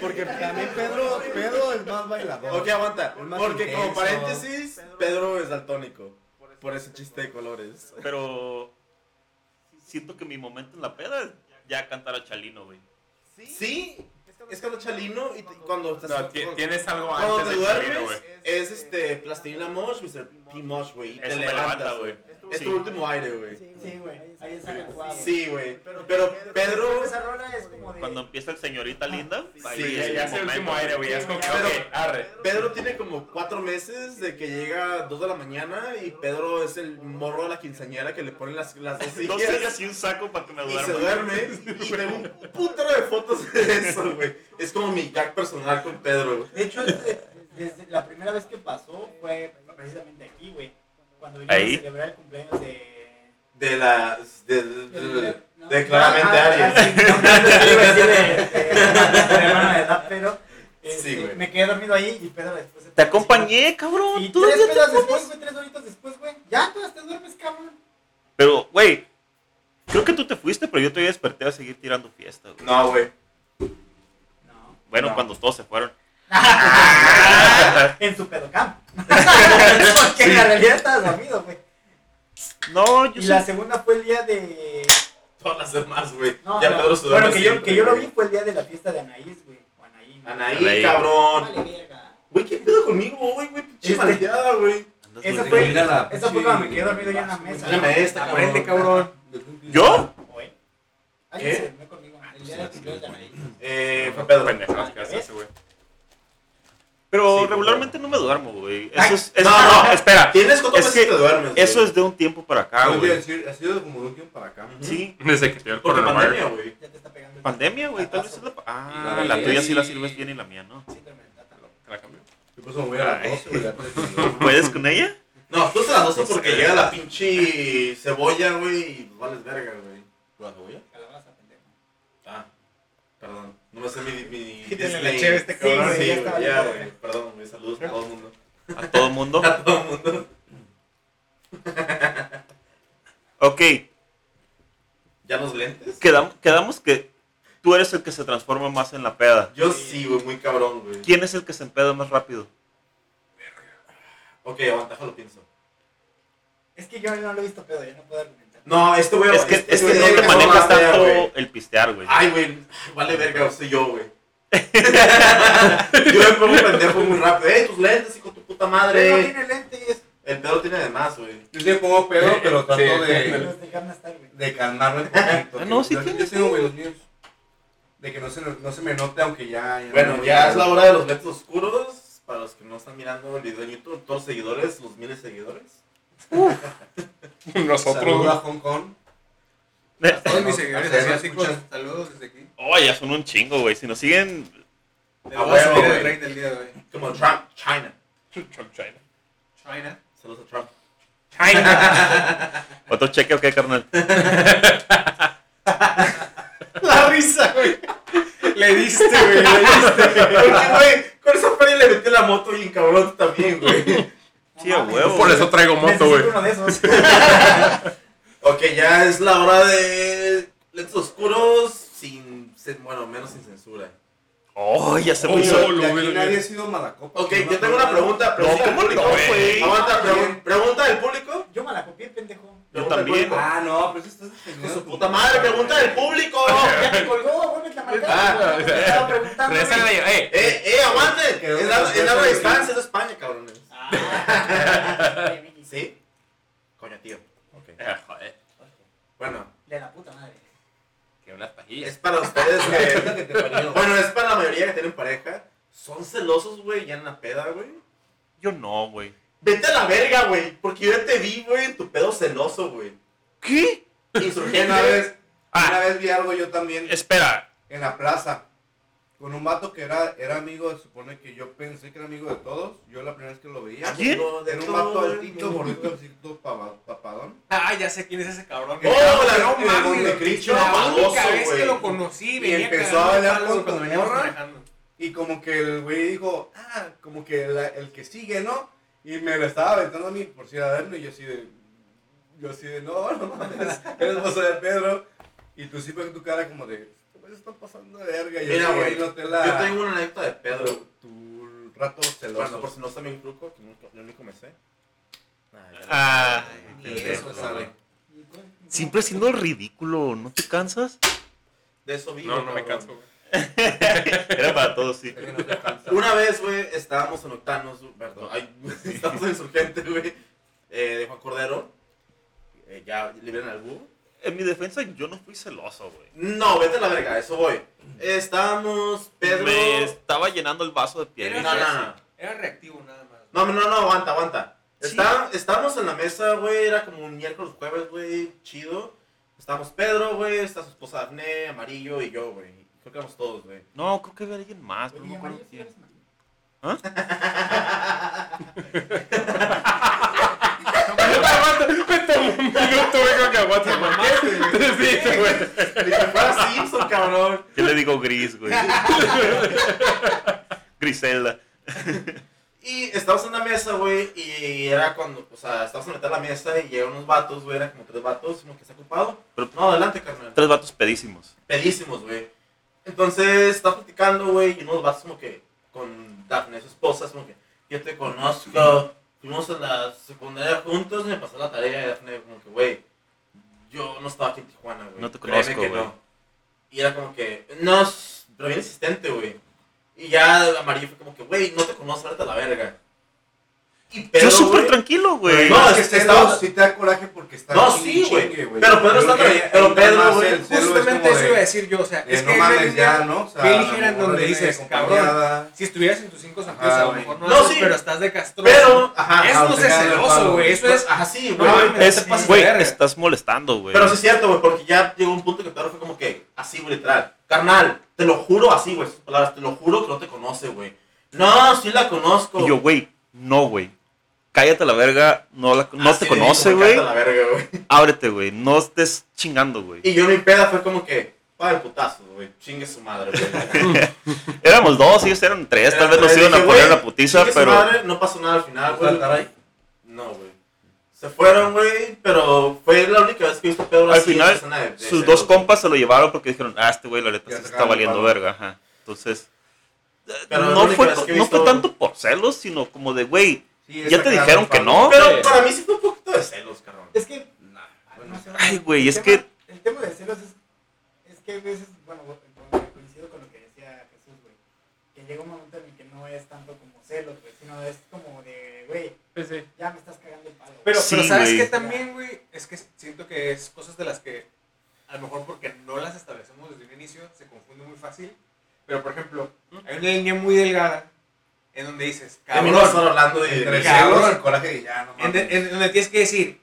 Porque también Pedro, Pedro es más bailador. Ok, aguanta. Porque como paréntesis, Pedro es daltónico. Por ese chiste de colores. Pero siento que mi momento en la peda es ya cantar a Chalino, güey. Sí, es cuando Chalino y te- cuando estás... No, ti- tienes algo Cuando antes te de Chalino, duermes, güey. es este Plastilina Mosh, Mr. P. Mosh, güey. y Te levanta, güey. Es Sí. tu último aire, güey. Sí, güey. Ahí está el cuadro. Sí, güey. Pero Pedro... Esa rola es como de. Cuando empieza el señorita linda, ahí Sí, es Ya es el último aire, güey. Es como que, arre. Pedro tiene como cuatro meses de que llega a 2 de la mañana y Pedro es el morro de la quinceañera que le ponen las, las dos Dos sillas sillas y un saco para que me y se duerme y tengo un putero de fotos de eso, güey. Es como mi gag personal con Pedro, güey. De hecho, desde, desde la primera vez que pasó fue precisamente aquí, güey. Cuando vinimos Ahí. a celebrar el cumpleaños de. De las... De, de- de- No. de claramente Ah, Aries. ah, de- la edad, pero. este, Sí, güey. Me quedé dormido ahí y Pedro después. se Te acompañé, cabrón. Y Tú tres te después, güey, tres horitas después, güey. Ya, tú te duermes, cabrón. Pero, güey, creo que tú te fuiste, pero yo todavía desperté a seguir tirando fiesta, güey. No, güey. No. Bueno, No. cuando todos se fueron. [LAUGHS] en su pedocamp. [LAUGHS] Porque en la realidad estabas dormido, güey. No, yo Y la segunda fue el día de. Todas las demás, güey. No, ya no. Pedro se Bueno, que yo, siempre, que yo lo vi fue el día de la fiesta de Anaís, güey. O Anaí. güey. Anaí, Anaí. cabrón. Vale, verga. Güey, ¿qué pedo conmigo, güey, güey? Pinche Este- malteada, güey. Esa fue, bien. Mira la esa fue pinche- cuando me quedé dormido ya en la mesa. Mírame esta, Aprende, cabrón. ¿Yo? ¿Qué? Alguien se durmió conmigo. El día del cumpleaños de Anaí. Eh, fue Pedro. Pendejadas que hace ese, güey. Pero Sí, regularmente no me duermo, güey. Eso es, es- no, no, no. espera. Tienes cuatro Es meses que te duermes. Eso güey. es de un tiempo para acá, güey. decir, ha sido como de un tiempo para acá. Sí. Desde que te dio el coronavirus. pandemia, güey. Ya te está pegando el Pandemia, güey. Tal vez es la... Ah, la tuya sí la sirves bien y la mía no. del tata. Te la cambio. Yo por eso me voy a las 12, güey. pues, ¿Puedes con ella? No, tú te las 12 porque llega la pinche cebolla, güey, y pues vales verga, güey. ¿La cebolla? Calabaza, pendejo. Ah, perdón. No me sé mi, mi Quítale Disney. la cheve a este Sí, cabrón, güey, está ya, güey. Perdón, güey. Saludos a todo el mundo. A todo el mundo. [LAUGHS] A todo el mundo. [LAUGHS] Ok. ¿Ya los lentes? Quedam- quedamos que tú eres el que se transforma más en la peda. Yo sí, güey, muy cabrón, güey. ¿Quién es el que se empeda más rápido? Ok, aguanta, déjalo pienso. Es que yo no lo he visto pedo, yo no puedo argumentar. No, este güey... Es que, este es que güey no te manejas tanto el pistear, güey. Ay, güey, vale verga, soy yo, güey. [LAUGHS] yo me pongo pendejo muy rápido. ¡Ey, tus lentes, hijo de tu puta Pero no madre! tiene lentes. El pedo tiene de más, güey. Yo sí pongo pedo, pero trato Sí. de, de calmarme un poquito. Ah, no, sí Yo- tienes, Yo tengo, güey, los míos. De que no se, no se me note, aunque ya... ya Bueno, no- ya es la hora de los lentes oscuros. Para los que no están mirando el video en YouTube, todos los seguidores, los miles de seguidores. Saludo a Hong Kong. A todos mis A seguidores todos los asiáticos, escuchas. saludos desde aquí. Oh, ya son un chingo, güey. Si nos siguen. Ah, voy a subir el güey. rate del día de hoy. Como Trump, China. Trump China. China. Saludos a Trump. China. [LAUGHS] ¿Otro cheque o qué, carnal? La risa, güey. Le diste, güey. Le diste. Porque, güey, con esa feria le metí la moto bien cabrón también, güey. Sí, a huevo. Por eso traigo moto, güey. uno de esos. [LAUGHS] Ok, ya es la hora de lentes oscuros sin, bueno, menos sin censura. Oh, ya se Oh, aquí hubiera- nadie ha sido malacopa. Ok, yo tengo una pregunta. pregunta ¿cómo del no, güey? Aguanta, pregun- pregunta del público. Yo me la copié, pendejo. Yo Pregunta del también. público. Ah, no, pero eso estás defendiendo. su puta madre, pregunta del público. [LAUGHS] Ya te colgó, vuelve a marcar. Ah, estaba preguntando. Eh. Eh, eh, aguante. Es la, la de distancia, es de España, cabrones. [LAUGHS] ¿Sí? Coño, tío. Ok. [LAUGHS] Eh, Joder. Bueno, De la puta madre. Que unas pajillas. es para ustedes que... [LAUGHS] Bueno, es para la mayoría que tienen pareja. ¿Son celosos, güey, ya en la peda, güey? Yo no, güey. Vete a la verga, güey. Porque yo ya te vi, güey, en tu pedo celoso, güey. ¿Qué? Insurgente. Una vez, Ah. una vez vi algo yo también Espera. en la plaza. Con un vato que era, era amigo, se supone que yo pensé que era amigo de todos. Yo la primera vez que lo veía. ¿Quién? De Era un vato altito, gordito, altito, papadón. Ah, ya sé quién es ese cabrón. Oh, la- no mames. La única vez güey. que lo conocí, venía empezó a bailar palos con cuando veníamos manejando. Y como que el güey dijo, ah, como que el que sigue, ¿no? Y me lo estaba aventando a mí por si a verlo y yo así de, yo así de, no, no mames, [LAUGHS] eres esposa de Pedro. Y tú sí ves tu cara como de, se está pasando de verga. Yo Mira, güey, ahí noté la, Yo tengo una anécdota de Pedro. tu, rato celoso. Bueno, por si no está bien truco, que nunca, yo nunca me sé. Ah, no. Eso sabe. sabe. Siempre siendo el ridículo, ¿no te cansas? De eso vivo. No, no me canso, güey. [LAUGHS] Era para todos, sí. No te. Una vez, güey, estábamos en Octanos, perdón, ay, [LAUGHS] estábamos en Insurgente, güey, eh, de Juan Cordero. Eh, ya liberen al búho. En mi defensa, yo no fui celoso, güey. No, vete a la verga, eso voy. Estábamos, Pedro. Me estaba llenando el vaso de piedra. No, no, no. Era reactivo nada más. No, no, no, aguanta, aguanta. Sí. Está- estábamos en la mesa, güey, era como un miércoles, jueves, güey, chido. Estábamos Pedro, güey, está su esposa Daphne, Amarillo y yo, güey. Creo que éramos todos, güey. No, creo que había alguien más, pero no me acuerdo Mario, ¿sí quién. me tomó un minuto, güey, que aguanta. ¿Por qué? Sí, güey. Ni que fuera Simpson, cabrón. Yo le digo gris, güey. [LAUGHS] Griselda. Y estábamos en la mesa, güey, y era cuando, o sea, estábamos en mitad de la mesa y llegaron unos vatos, güey, eran como tres vatos, como que está ocupado. Pero- no, adelante, carnal. Tres vatos pedísimos. Pedísimos, güey. Entonces, estaba platicando, güey, y unos vatos como que, con Daphne, su esposa, es como que, yo te conozco, fuimos a la secundaria juntos, me pasó la tarea, y Daphne, como que, güey, yo no estaba aquí en Tijuana, güey. No te conozco, que güey. no. Y era como que, no, pero bien insistente, güey. Y ya Amarillo fue como que, güey, no te conozco, vete a la verga. Pedro, Yo súper tranquilo, güey. No, No, es que estaba- estaba... sí te da coraje porque está No, chingue, sí, güey. Pero Pedro está pero Pedro, güey, Justamente eso de- iba a decir yo, o sea, es no que mames una ya, ¿no? O sea, en donde dices, acompañada. si estuvieras en tus cinco sentidos, a lo mejor no, No, sí. pero estás de castroso. Pero, ajá, eso no es celoso, güey, eso es... Ajá, sí, No güey. güey, estás molestando, güey. Pero sí es cierto, güey, porque ya llegó un punto que Pedro fue como que, así, güey, literal. Carnal, te lo juro así, güey, te lo juro que no te conoce, güey. No, sí la conozco. Y yo, güey, no, güey. Cállate la verga, no, la- no Así te le conoce, güey. "Cállate a la verga, güey. Ábrete, güey. No estés chingando, güey. Y yo mi peda fue como que, para el putazo, güey. Chingue su madre, güey. [LAUGHS] Éramos dos, ellos eran tres. Tal vez nos iban a poner "Güey, la putiza, chingue su pero. madre", no pasó nada al final, güey. ¿Estar ahí? No, güey. Se fueron, güey, pero fue la única vez que a Pedro Al así en final, de- de sus dos güey. compas se lo llevaron porque dijeron, ah, este güey, la neta sí te está valiendo palo. verga. Ajá. Entonces. Pero no, fue, no fue visto- tanto por celos, sino como de, güey, Sí, ya te dijeron que no. Pero Sí. para mí sí fue un poquito de celos, cabrón. Es que. bueno, no sé, Ay, güey, es tema- que- El tema de celos es. Es que a veces. Bueno, co- coincido con lo que decía Jesús, güey. Que llega un momento en el que no es tanto como celos, güey. Sino es como de, güey, Sí, sí. ya me estás cagando el palo. Pero, Sí, pero ¿sabes qué también, güey? Es que siento que es cosas de las que a lo mejor porque no las establecemos desde un inicio se confunde muy fácil. Pero, por ejemplo, hay una línea muy delgada en donde dices, cabrón, hablando de... Entre de- Cabrón. el coraje y ya, no en, mames. en donde tienes que decir,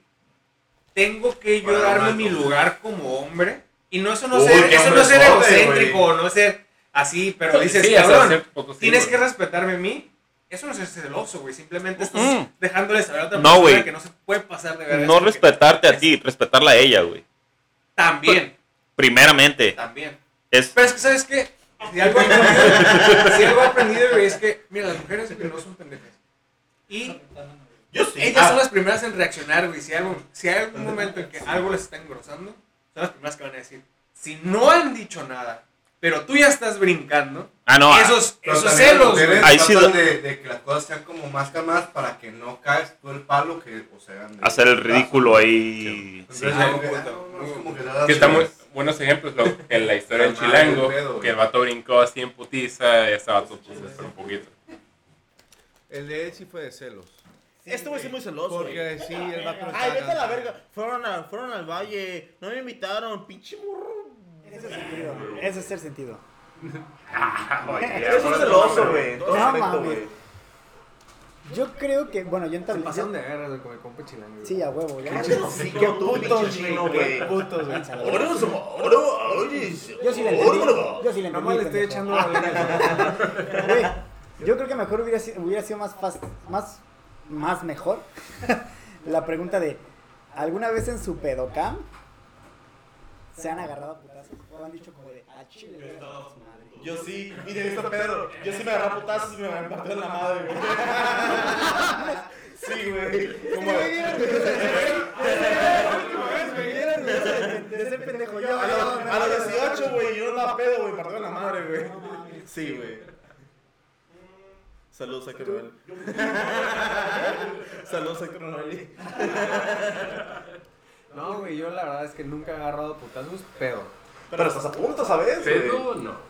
tengo que yo darme mi lugar como hombre. Y no, eso no, Uy, ser, eso no es ser egocéntrico, no es ser así, pero dices, Sí, cabrón, sí, tienes que respetarme a mí. Eso no es celoso, güey. Simplemente estás Mm. dejándole saber a otra No, persona güey. que no se puede pasar de verdad. No respetarte a ti, respetarla a ella, güey. También, Primeramente. también. Es, Pero es que, ¿sabes qué? Si algo he aprendido, si algo he aprendido, güey, es que, mira, las mujeres no son pendejas. Y Yo sí. ellas Ah, son las primeras en reaccionar, güey. Si, algo, si hay algún momento en que algo les está engrosando, son las primeras que van a decir. Si no han dicho nada, pero tú ya estás brincando, ah, no. ah, esos, Pero esos también celos, las güey. mujeres Ahí sí tratan da- de, de que las cosas sean como más calmadas para que no caes tú el palo que o sea, de- hacer el ridículo ahí. Sí. Sí. Entonces, Ah, ah, no, no, es como que nada Que está muy más. Buenos ejemplos, lo, en la historia del [LAUGHS] el chilango, pedo, güey. que el vato brincó así en putiza y ese vato pues, esperó un poquito. El de él sí fue de celos. Este güey sí es muy celoso. güey. Porque sí, el vato no Ay, vete a la verga. Fueron, a- fueron al valle. No me invitaron. Pinche morro. Eso es sentido. Eso es ser sentido. [LAUGHS] Eres un celoso, güey. en todo No aspecto, mames. Yo creo que, bueno, yo Se entablé. pasaron de guerra, güey, con el compa chilango. Sí, a huevo. Ya Sí, qué putos, chino, güey. putos, güey. Somos- ahora, oye, Yo sí le entendí. Yo sí le entendí. Nomás le estoy echando la. [LAUGHS] Güey, yo creo que mejor hubiera sido, hubiera sido más, fast, más, más mejor [LAUGHS] la pregunta de, ¿alguna vez en su pedocam se han agarrado a putazos? O han dicho como de, a chile, le voy a dar a su madre"? Yo sí, y de visto Pedro. Yo sí me agarré putazos y me partió en la madre, güey. Sí, güey. Como. De ser pendejo yo. A los, a los 18, güey, yo andaba pedo, güey, partió en la madre, güey. Sí, güey. Saludos a Héctor [LAUGHS] Saludos a Noel. [LAUGHS] No, güey, yo la verdad es que nunca he agarrado putazos, pero. Pero estás a punto, ¿sabes? Pero no.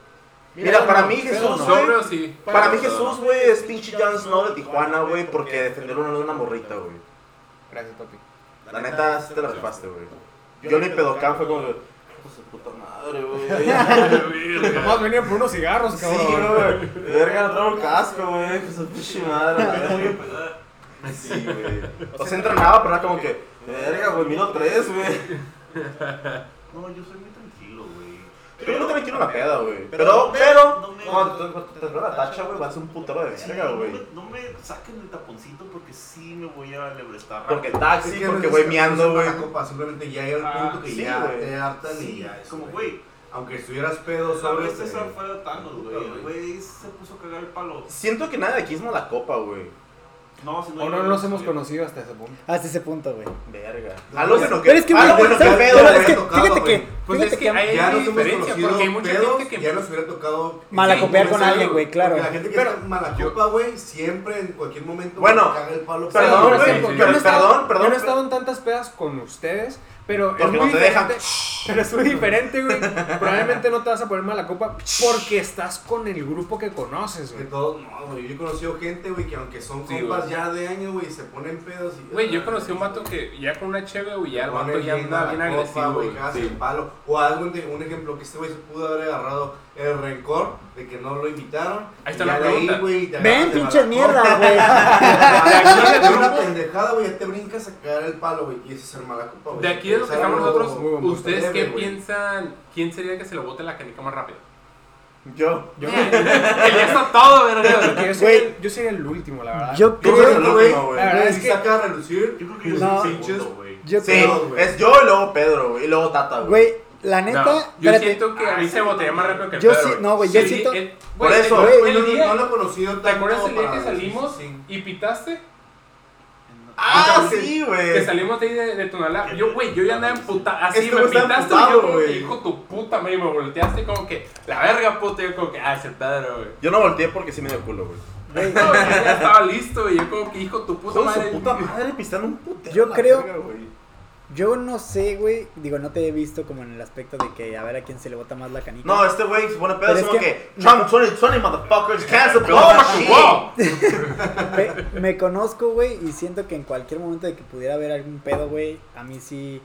Mira, para mí Jesús, güey. Sí. Para mí Jesús, güey, es pinche Jon Snow de Tijuana, güey, porque defendieron a una morrita, güey. Gracias, papi. La neta, sí te la rifaste, güey. Yo ni pedocán fue como, de, "Hijo de puta madre, güey. [LAUGHS] Nomás venían por unos cigarros, Sí, güey. Verga, no traigo el casco, güey. Que su pinche madre, güey. Sí, güey. O sea, entrenaba, pero era como que, verga, güey, miro tres, güey. No, yo soy tranquilo, güey. Yo no te me quiero la peda, güey. Pero, pero, cuando te- la tacha, güey, vas a ser un putero de verga, no, güey. me, no me saquen el taponcito porque sí me voy a lebrestar. Porque taxi, porque voy miando, güey. Copa, simplemente ya llega el Ah, punto que ya te hartan y ya. es, como, güey. Aunque estuvieras pedo sobre este. esa fue de Thanos, güey. Güey, se puso a cagar el palo. Siento que nada de aquí es mala copa, güey. No, si no, O no nos hemos conocido hasta ese punto. Hasta ese punto, güey. Verga. A lo bueno que. Pero es que, a bueno que es que, fíjate que, Pues fíjate es que Ya nos hemos diferencia, conocido porque hay mucha pedos, gente que- ya nos hubiera tocado. malacopear con en alguien, güey, claro. La gente que Pero- está en mala copa, güey, siempre en cualquier momento Bueno, caga el palo. perdón, perdón, perdón, Yo no he estado en tantas pedas con ustedes, pero Porque es muy no te dejan. diferente. [LAUGHS] Pero es muy diferente, güey. Probablemente no te vas a poner mala copa porque estás con el grupo que conoces, Que güey. todos, no, güey, yo he conocido gente, güey, que aunque son Sí, compas güey. ya de años, güey, se ponen pedos y... Güey, yo conocí a un vato que ya con una cheve, güey, ya el vato ya bien anda a bien la copa, agresivo, güey, el Sí. palo. O algo, un ejemplo, que este güey se pudo haber agarrado el rencor de que no lo invitaron. Ahí está y la ya de pregunta. güey, te Ven, pinche mierda, [LAUGHS] güey. De una pendejada, güey, ya te brincas a cagar el palo, güey, y eso es ser mala copa, güey. De aquí de lo que Es estamos nosotros, ¿ustedes qué güey. piensan? ¿Quién sería el que se lo bote la canica más rápido? Yo. Yo, [LAUGHS] ya está todo, porque yo, sería el, yo sería el último, la verdad. Yo creo, güey. La verdad es si que- saca a relucir, Yo creo que yo soy güey. yo Sí, es yo y luego Pedro, güey. Y luego Tata, güey. güey, la neta, No, yo espérate. siento que a mí se botaría más rápido que el Yo Pedro, sí- no, güey, yo Sí, siento- el- Por eso, el- no, día- no lo he conocido ¿Te tanto acuerdas el día que salimos sí. y pitaste? Ah, sí, Que güey. salimos de ahí de, de Tonalá. Yo, güey, yo ya andaba en puta. Así Este me pitaste, emputado, yo como que, güey. hijo tu puta y me volteaste como que, la verga, puta. Yo como que, ah, ese Pedro, güey. Yo no volteé porque sí me dio culo, güey. No, yo ya estaba listo, güey. Yo como que, hijo tu puta Hijo de madre. su puta madre pistando un putero. Yo creo- verga, güey. Yo no sé, güey, digo, no te he visto como en el aspecto de que a ver a quién se le bota más la canica. No, este güey se pone pedo, es que- que Trump 2020, motherfuckers, [LAUGHS] cancel the ¡Oh! Me, [LAUGHS] me conozco, güey, y siento que en cualquier momento de que pudiera haber algún pedo, güey, a mí sí,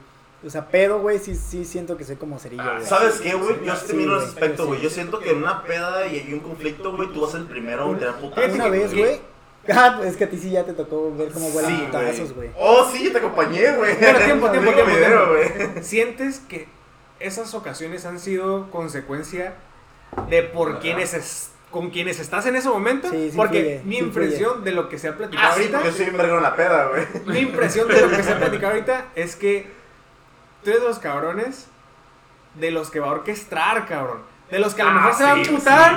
o sea, pedo, güey, sí, sí siento que soy como cerillo, Ah, güey. ¿Sabes qué, güey? Yo sí te miro ese aspecto, güey. Sí. Yo siento que en una peda y hay un conflicto, güey, tú vas a el primero tener putas. Una vez, güey, [LAUGHS] Ah, pues es que a ti sí ya te tocó ver cómo vuelan Sí, putazos, güey. Oh, sí, yo te acompañé, güey. Pero tiempo, tiempo, tiempo, video, tiempo. [LAUGHS] ¿Sientes que esas ocasiones han sido consecuencia de por quienes es- con quienes estás en ese momento? Sí, sí Porque influye, [LAUGHS] mi impresión de lo que se ha platicado Ah, ahorita, yo soy en la peda, güey. mi impresión de lo que se ha platicado ahorita es que tú eres de los cabrones de los que va a orquestar, cabrón. De los que a lo Ah, mejor se va a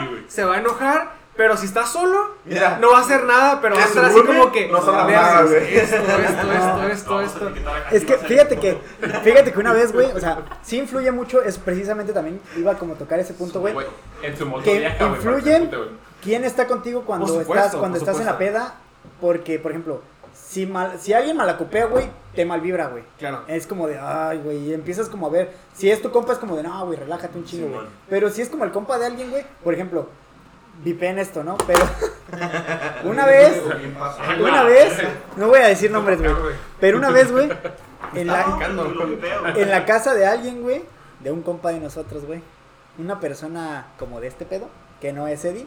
güey. se va a enojar, pero si estás solo, Mira, no va a hacer nada, pero va a estar así como que no sabrá "Vergas, nada, güey". esto, esto, esto, [LAUGHS] esto, Es que fíjate que, fíjate que una vez, güey, o sea, sí influye mucho, es precisamente también, iba como a tocar ese punto, güey. En su moto Que influyen-. ¿Quién está contigo cuando supuesto, estás, cuando estás en la peda? Porque, por ejemplo, si, mal, si alguien malacopea, güey, te malvibra, güey. Claro. Es como de, ay, güey, y empiezas como a ver, si es tu compa es como de, no, güey, relájate un chingo, güey. Pero si es como el compa de alguien, güey, por ejemplo, vipen esto, ¿no? Pero [LAUGHS] una vez, una vez, no voy a decir nombres, güey, pero una vez, güey, en la, en la casa de alguien, güey, de un compa de nosotros, güey, una persona como de este pedo, que no es Eddie,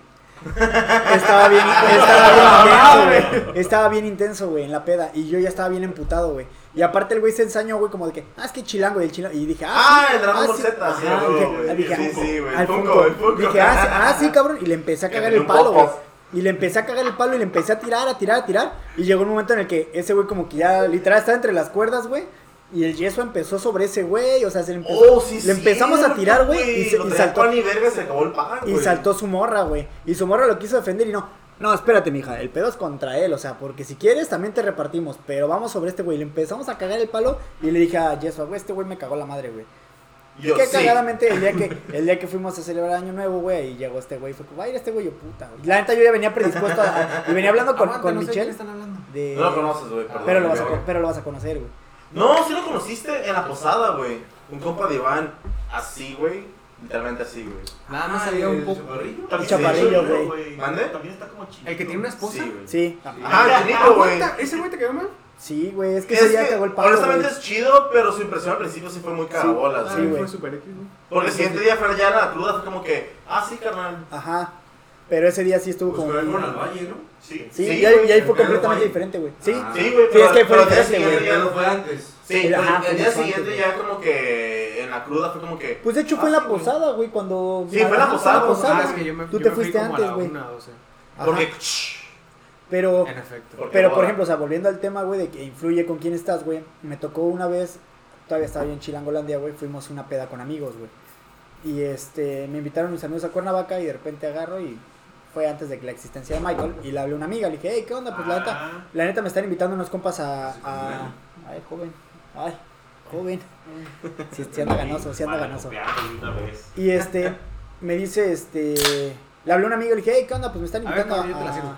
estaba bien, estaba bien intenso, güey. Estaba bien intenso, güey, en la peda. Y yo ya estaba bien emputado, güey. Y aparte el güey se ensañó, güey, como de que, ah, es que chilango y el chilango. Y dije, ah, Ah, sí, el Dragon ah, Ball sí. Z, sí, dije, Sí, sí, güey, al el Funko. El Funko. Dije, ah, sí, ah, sí, cabrón. Y le empecé a cagar el palo, güey. Y le empecé a cagar el palo y le empecé a tirar, a tirar, a tirar. Y llegó un momento en el que ese güey como que ya literal estaba entre las cuerdas, güey. Y el yeso empezó sobre ese güey, o sea, se le empezó, Oh, sí, le empezamos a tirar, güey, y, se- saltó, y verga, se acabó el pan, y saltó su morra, güey. Y su morra lo quiso defender y no. No, espérate, mija. El pedo es contra él. O sea, porque si quieres también te repartimos. Pero vamos sobre este güey. Le empezamos a cagar el palo. Y le dije a Yeso, güey, este güey me cagó la madre, güey. Yo, Qué sí. cagadamente el día que el día que fuimos a celebrar Año Nuevo, güey. Y llegó este güey. Fue como, va a ir este güey, yo puta, güey. La neta yo ya venía predispuesto a. a- y venía hablando con, Aguanta, con no sé de Michelle. qué están hablando. De, No lo conoces, güey, perdón. pero, lo vas a, pero lo vas a conocer, güey. No, sí lo conociste en la posada, güey. Un compa de Iván, así, güey. Literalmente así, güey. Nada más había un poco. Un chaparrillo, güey. ¿Mande? También está como chido. El que tiene una esposa. Sí, güey. Sí. Ah, el chinito, güey. ¿Ese güey te quedó mal? Sí, güey. Es que Es ese día cagó el palo. honestamente es chido, pero su impresión al principio sí fue muy carabolas, Sí, güey. Fue super X, güey. Porque el siguiente día fue ya en la cruda, fue como que, ah, sí, carnal. Ajá. Pero ese día sí estuvo Pues como. al valle, ¿no? Sí. Sí, Sí, y, ahí, güey, y ahí fue el completamente diferente, güey. Sí. Ah. Sí, güey, Sí, pero, es que fue pero al día diferente, siguiente güey. ya Pero no fue antes. Sí, Ajá, pero fue el día siguiente antes, ya como que en la cruda fue como que... Pues de hecho Ah, fue en la sí, güey. posada, güey, cuando... Sí, fue en la Ajá, posada, Ah, es que yo me, Tú yo te me fuiste antes, la güey. Ajá. Porque... Pero, En efecto. Pero por ejemplo, o sea, volviendo al tema, güey, de que influye con quién estás, güey. Me tocó una vez, todavía estaba yo en Chilangolandia, güey, fuimos a una peda con amigos, güey. Y este, me invitaron mis amigos a Cuernavaca y de repente agarro y fue antes de que la existencia de Michael y le hablé a una amiga, le dije, hey, ¿qué onda? Pues la neta, Ah. la neta me están invitando unos compas a... a... Ay, joven, ay, joven. Si sí, anda ganoso, sí anda ganoso. Y este, me dice, este, le hablé a un amigo, le dije, hey, ¿qué onda? Pues me están A invitando a- sirvo.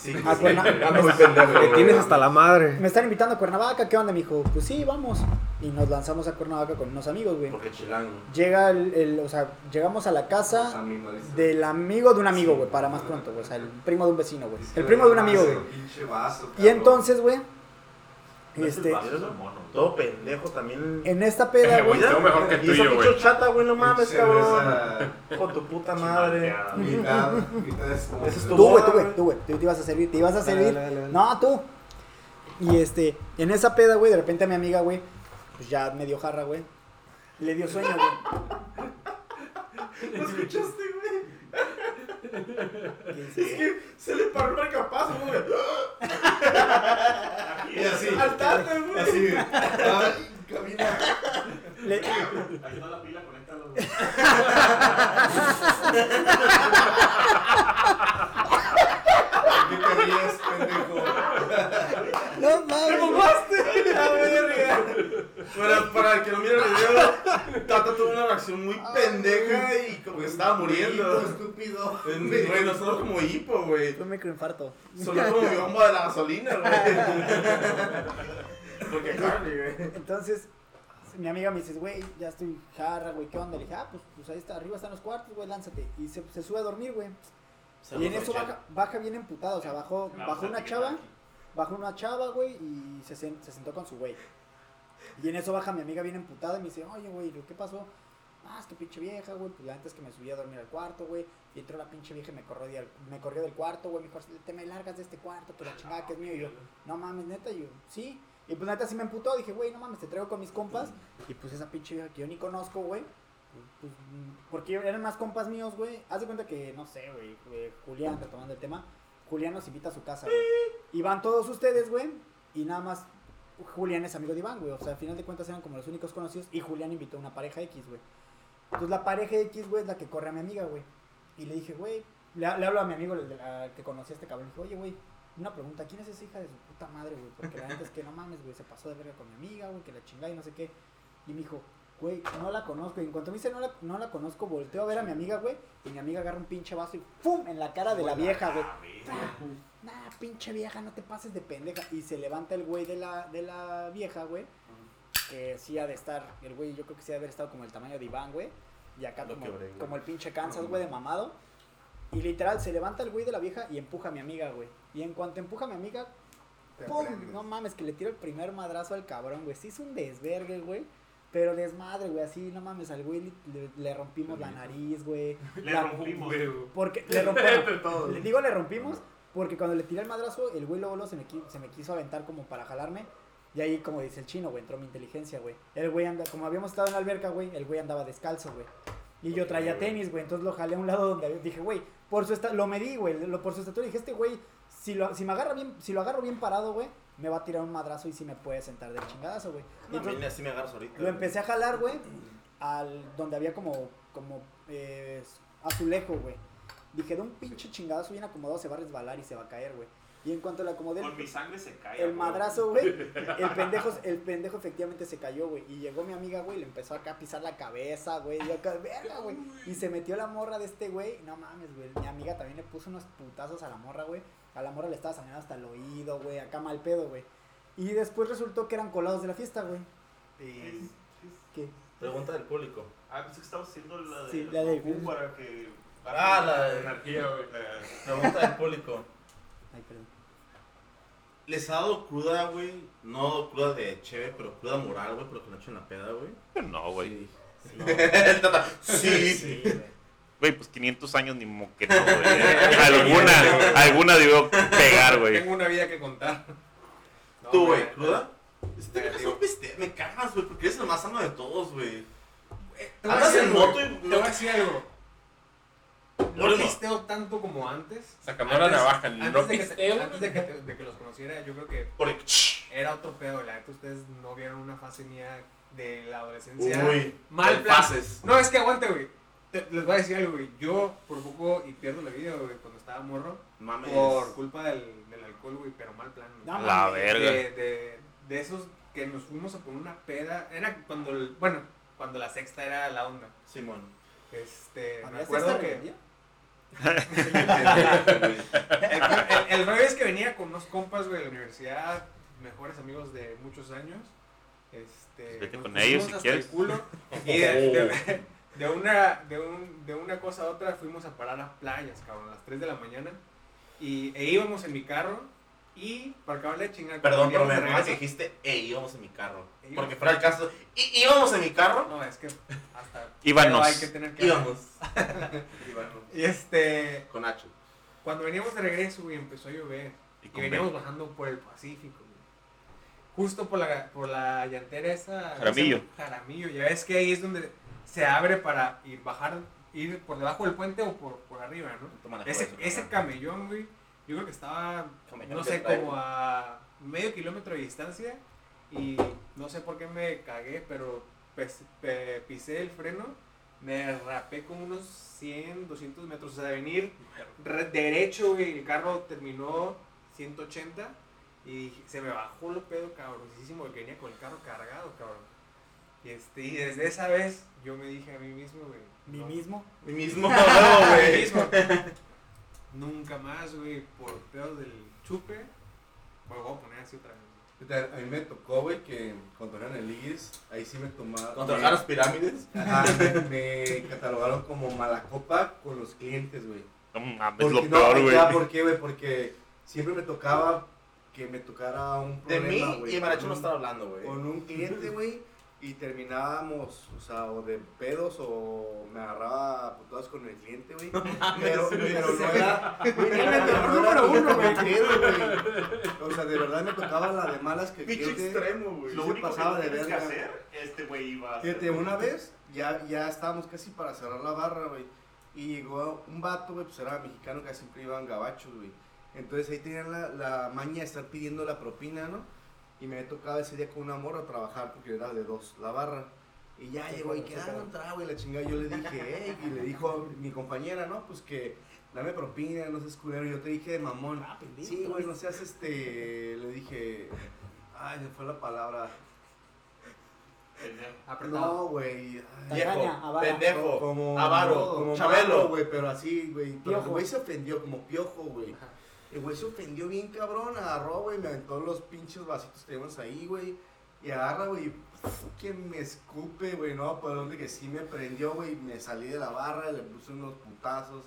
Sí, a Cuernavaca. [LAUGHS] Güey. tienes hasta la madre. Me están invitando a Cuernavaca, ¿qué onda? Me dijo, pues sí, vamos. Y nos lanzamos a Cuernavaca con unos amigos, güey. Porque chilango. Llega el, el- o sea, llegamos a la casa del amigo de un amigo, güey, para más pronto, güey. O sea, el primo de un vecino, güey. El primo de un amigo, güey. Y entonces, güey, este. Todo pendejo también. en esta peda, güey, Tengo mejor que tuyo, güey. chata, güey, no mames, cabrón. Con tu puta madre. Tú, güey, tú, güey, tú, güey, tú te ibas a servir, te ibas a servir. dale, dale, dale. No, tú. Y este, en esa peda, güey, de repente a mi amiga, güey, pues ya medio jarra, güey. Le dio sueño, güey. [LAUGHS] ¿Lo escuchaste, güey? Es que se le paró el marcapaso, güey. Y así. Güey. Así. Ay, camina. Le- Ahí está la pila, conéctalo. [LAUGHS] No mames. La verga. Para, para el que no mire el video, Tata tuvo una reacción muy pendeja y como que estaba muriendo. Estúpido. Güey, no solo como hipo, güey. Fue un microinfarto. Solo como mi bomba de la gasolina, güey. [LAUGHS] Porque Harley, güey. Entonces, mi amiga me dice, güey, ya estoy jarra, güey, ¿qué onda? Le dije, ah, pues, pues ahí está, arriba están los cuartos, güey, lánzate. Y se, se sube a dormir, güey. Y en eso baja, baja bien emputado, o sea, bajó, bajó una chava, bajó una chava, güey, y se, se sentó con su güey. Y en eso baja mi amiga bien emputada y me dice, oye, güey, ¿qué pasó? Ah, es que pinche vieja, güey. Pues la neta es que me subí a dormir al cuarto, güey. Y entró la pinche vieja y me corrió, de- me corrió del cuarto, güey. Me dijo, te me largas de este cuarto, que la chingada que es mío. Y yo, no mames, neta. Y yo, sí. Y pues neta sí me emputó. Dije, güey, no mames, te traigo con mis compas. Y pues esa pinche vieja que yo ni conozco, güey. Pues, porque eran más compas míos, güey. Haz de cuenta que, no sé, güey. eh, Julián, retomando el tema. Julián nos invita a su casa, güey. Y van todos ustedes, güey. Y nada más Julián es amigo de Iván, güey. O sea, al final de cuentas eran como los únicos conocidos. Y Julián invitó a una pareja X, güey. Entonces la pareja X, güey, es la que corre a mi amiga, güey. Y le dije, güey, le, hablo a mi amigo el que conocí a este cabrón. Le dije, oye, güey, una pregunta, ¿quién es esa hija de su puta madre, güey? Porque la neta es que no mames, güey, se pasó de verga con mi amiga, güey, que la chingada y no sé qué. Y me dijo, güey, no la conozco. Y en cuanto me dice no la, no la conozco, volteo a ver a mi amiga, güey. Y mi amiga agarra un pinche vaso y ¡pum! en la cara de la vieja, güey. Nah, pinche vieja, no te pases de pendeja. Y se levanta el güey de la, de la vieja, güey. Que sí ha de estar, el güey yo creo que sí ha de haber estado como el tamaño de Iván, güey. Y acá como, quebré, güey. como el pinche Kansas, güey, de mamado. Y literal, se levanta el güey de la vieja y empuja a mi amiga, güey. Y en cuanto empuja a mi amiga, ¡pum! No mames, que le tiro el primer madrazo al cabrón, güey. Sí hizo un desvergue, güey. Pero desmadre, güey, así, no mames, al güey le, le- rompimos la nariz, güey. Le La- rompimos. [LAUGHS] Porque le [LAUGHS] rompimos. le digo le rompimos porque cuando le tiré el madrazo, el güey luego, se, me, se me quiso aventar como para jalarme. Y ahí, como dice el chino, güey, entró mi inteligencia, güey. El güey anda, como habíamos estado en la alberca, güey, el güey andaba descalzo, güey. Y yo traía tenis, güey, entonces lo jalé a un lado donde dije, güey, por su esta lo medí, güey, lo, por su estatura dije, este güey, si lo, si me agarra bien, si lo agarro bien parado, güey, me va a tirar un madrazo y sí me puede sentar del chingadazo, güey. Y A entonces- mí así me agarras ahorita. lo empecé a jalar, güey, al donde había como, como eh, azulejo, güey. Dije, de un pinche chingadazo bien acomodado se va a resbalar y se va a caer, güey. Y en cuanto le acomodé, Con mi sangre se cae. el madrazo, güey, [LAUGHS] el pendejo, el pendejo efectivamente se cayó, güey. Y llegó mi amiga, güey, le empezó acá a pisar la cabeza, güey. Y acá, verga, güey. Y se metió la morra de este güey. No mames, güey. Mi amiga también le puso unos putazos a la morra, güey. A la morra le estaba sangrando hasta el oído, güey. Acá mal pedo, güey. Y después resultó que eran colados de la fiesta, güey. Es- ¿Qué? Pregunta del público. Ah, pensé que estaba haciendo la de. Sí, la de- para que. Ah, la de- Energía, güey. Pregunta del público. Ay, perdón. ¿Les ha dado cruda, güey? No cruda de cheve, pero cruda moral, güey, porque lo han hecho en la peda, güey. No, güey. [LAUGHS] Tata, Sí. Sí, güey. Güey, pues 500 años ni mo que no, güey. [LAUGHS] alguna, alguna debió pegar, güey. Tengo una vida que contar. No, ¿Tú, güey. cruda? Este es un piste, me cagas, güey, porque eres el más sano de todos, güey. Andas en algo, moto y Te voy a decir algo. No pisteo tanto como antes. Sacando la navaja, antes no de que, pisteo. antes de que, te- de que los conociera, yo creo que Porque, era otro pedo. La neta, ustedes no vieron una fase mía de la adolescencia. uy, mal plan. pases. No, es que aguante, güey. Te- Les voy a decir algo, güey. Yo por poco y pierdo la vida, güey, cuando estaba morro. Mames. Por culpa del, del alcohol, güey, pero mal plan. güey. No, La mames. verga. de, de, de esos que nos fuimos a poner una peda. Era cuando, el- bueno, cuando la sexta era la onda. Simón. Este, me ¿Había acuerdo que. El, el, el rollo es que venía con unos compas, güey, de la universidad, mejores amigos de muchos años. Este, Vete nos con ellos si quieres. el culo, [LAUGHS] y de, de- de una, de, un, de una cosa a otra fuimos a parar a playas, cabrón, a las 3 de la mañana. Y, e íbamos en mi carro. Y para acabar de chingar. Perdón, pero me mamá que dijiste, ey, íbamos en mi carro. Íbamos. Porque fuera el caso, "¿Y- íbamos en mi carro. No, es que hasta. Íbamos. Hay que tener que. Íbamos. [LAUGHS] Íbamos. Y este. Con H. Cuando veníamos de regreso, güey, empezó a llover. Y veníamos bajando por el Pacífico, güey. Justo por la, por la llantera esa. Jaramillo. Jaramillo. Ya ves que ahí es donde se abre para ir bajar, ir por debajo del puente o por, por arriba, ¿no? Ese, eso, ese camellón, güey, yo creo que estaba, Camellón no sé, como a medio kilómetro de distancia. Y no sé por qué me cagué, pero pes- pe- pisé el freno, me rapé como unos 100, 200 metros. O sea, de venir re- derecho, güey, el carro terminó 180 y se me bajó lo pedo cabroncísimo que venía con el carro cargado, cabrón. Y, este, y desde esa vez yo me dije a mí mismo, güey. Mi no, mismo. Mi mismo, mí [LAUGHS] [LAUGHS] güey. mismo. Nunca más, güey, por pedos del chupe, me voy a poner así otra vez. A mí me tocó, güey, que en el IGIS, ahí sí me tomaba. Contra me- las pirámides. Ajá, me, me catalogaron como mala copa con los clientes, güey. No mames, lo no, peor, güey. ya, ¿Por qué, güey? Porque siempre me tocaba que me tocara un De mí problema, güey. y Maracho no estaba hablando, güey. Con un cliente, güey. Y terminábamos, o sea, o de pedos o me agarraba a putadas con el cliente, güey. [LAUGHS] pero, pero no era. [LAUGHS] Güey, era número uno, güey. O sea, de verdad me tocaba la de malas que Pinche extremo, güey. Lo único pasaba que de tienes que verga. hacer, este güey iba a. Fíjate, una vez ya, ya estábamos casi para cerrar la barra, güey. Y llegó un vato, güey, pues era mexicano que siempre iban gabachos, güey. Entonces ahí tenían la, la maña de estar pidiendo la propina, ¿no? Y me tocaba ese día con una morra a trabajar porque era de dos la barra. Y ya llegó y que dame un trago y la chingada. Yo le dije, hey, y le dijo a mi compañera, ¿no? Pues que dame propina, no seas culero. Yo te dije de mamón. Ah, pendejo. Sí, güey, no seas este. Le dije, ay, se fue la palabra. No, güey. pendejo, como avaro, como chabelo. güey, pero así, güey. Pero Piojo. el güey se ofendió como piojo, güey. El güey se ofendió bien cabrón, agarró, güey, me aventó los pinches vasitos que tenemos ahí, güey. Y agarra, güey, y que me escupe, güey, no, por donde que sí me prendió, güey. Me salí de la barra, le puse unos putazos.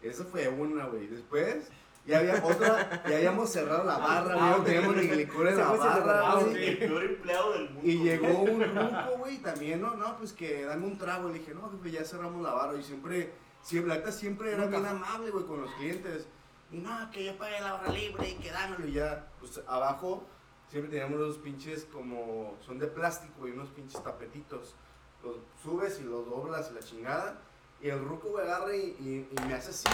Eso fue una, güey. Después, ya había otra, ya habíamos cerrado la barra, güey, no teníamos ni licor en la barra, güey. El peor empleado del mundo. Y llegó un grupo, güey, también, no, no, pues que dame un trago. Le dije, no, jefe, ya cerramos la barra. Y siempre, siempre, la siempre era bien amable, güey, con los clientes. Y no, que yo pague la barra libre y que dámelo. Y ya, pues abajo siempre teníamos los pinches como, son de plástico y unos pinches tapetitos. Los subes y los doblas y la chingada. Y el ruco, güey, agarra y, y- y me hace así.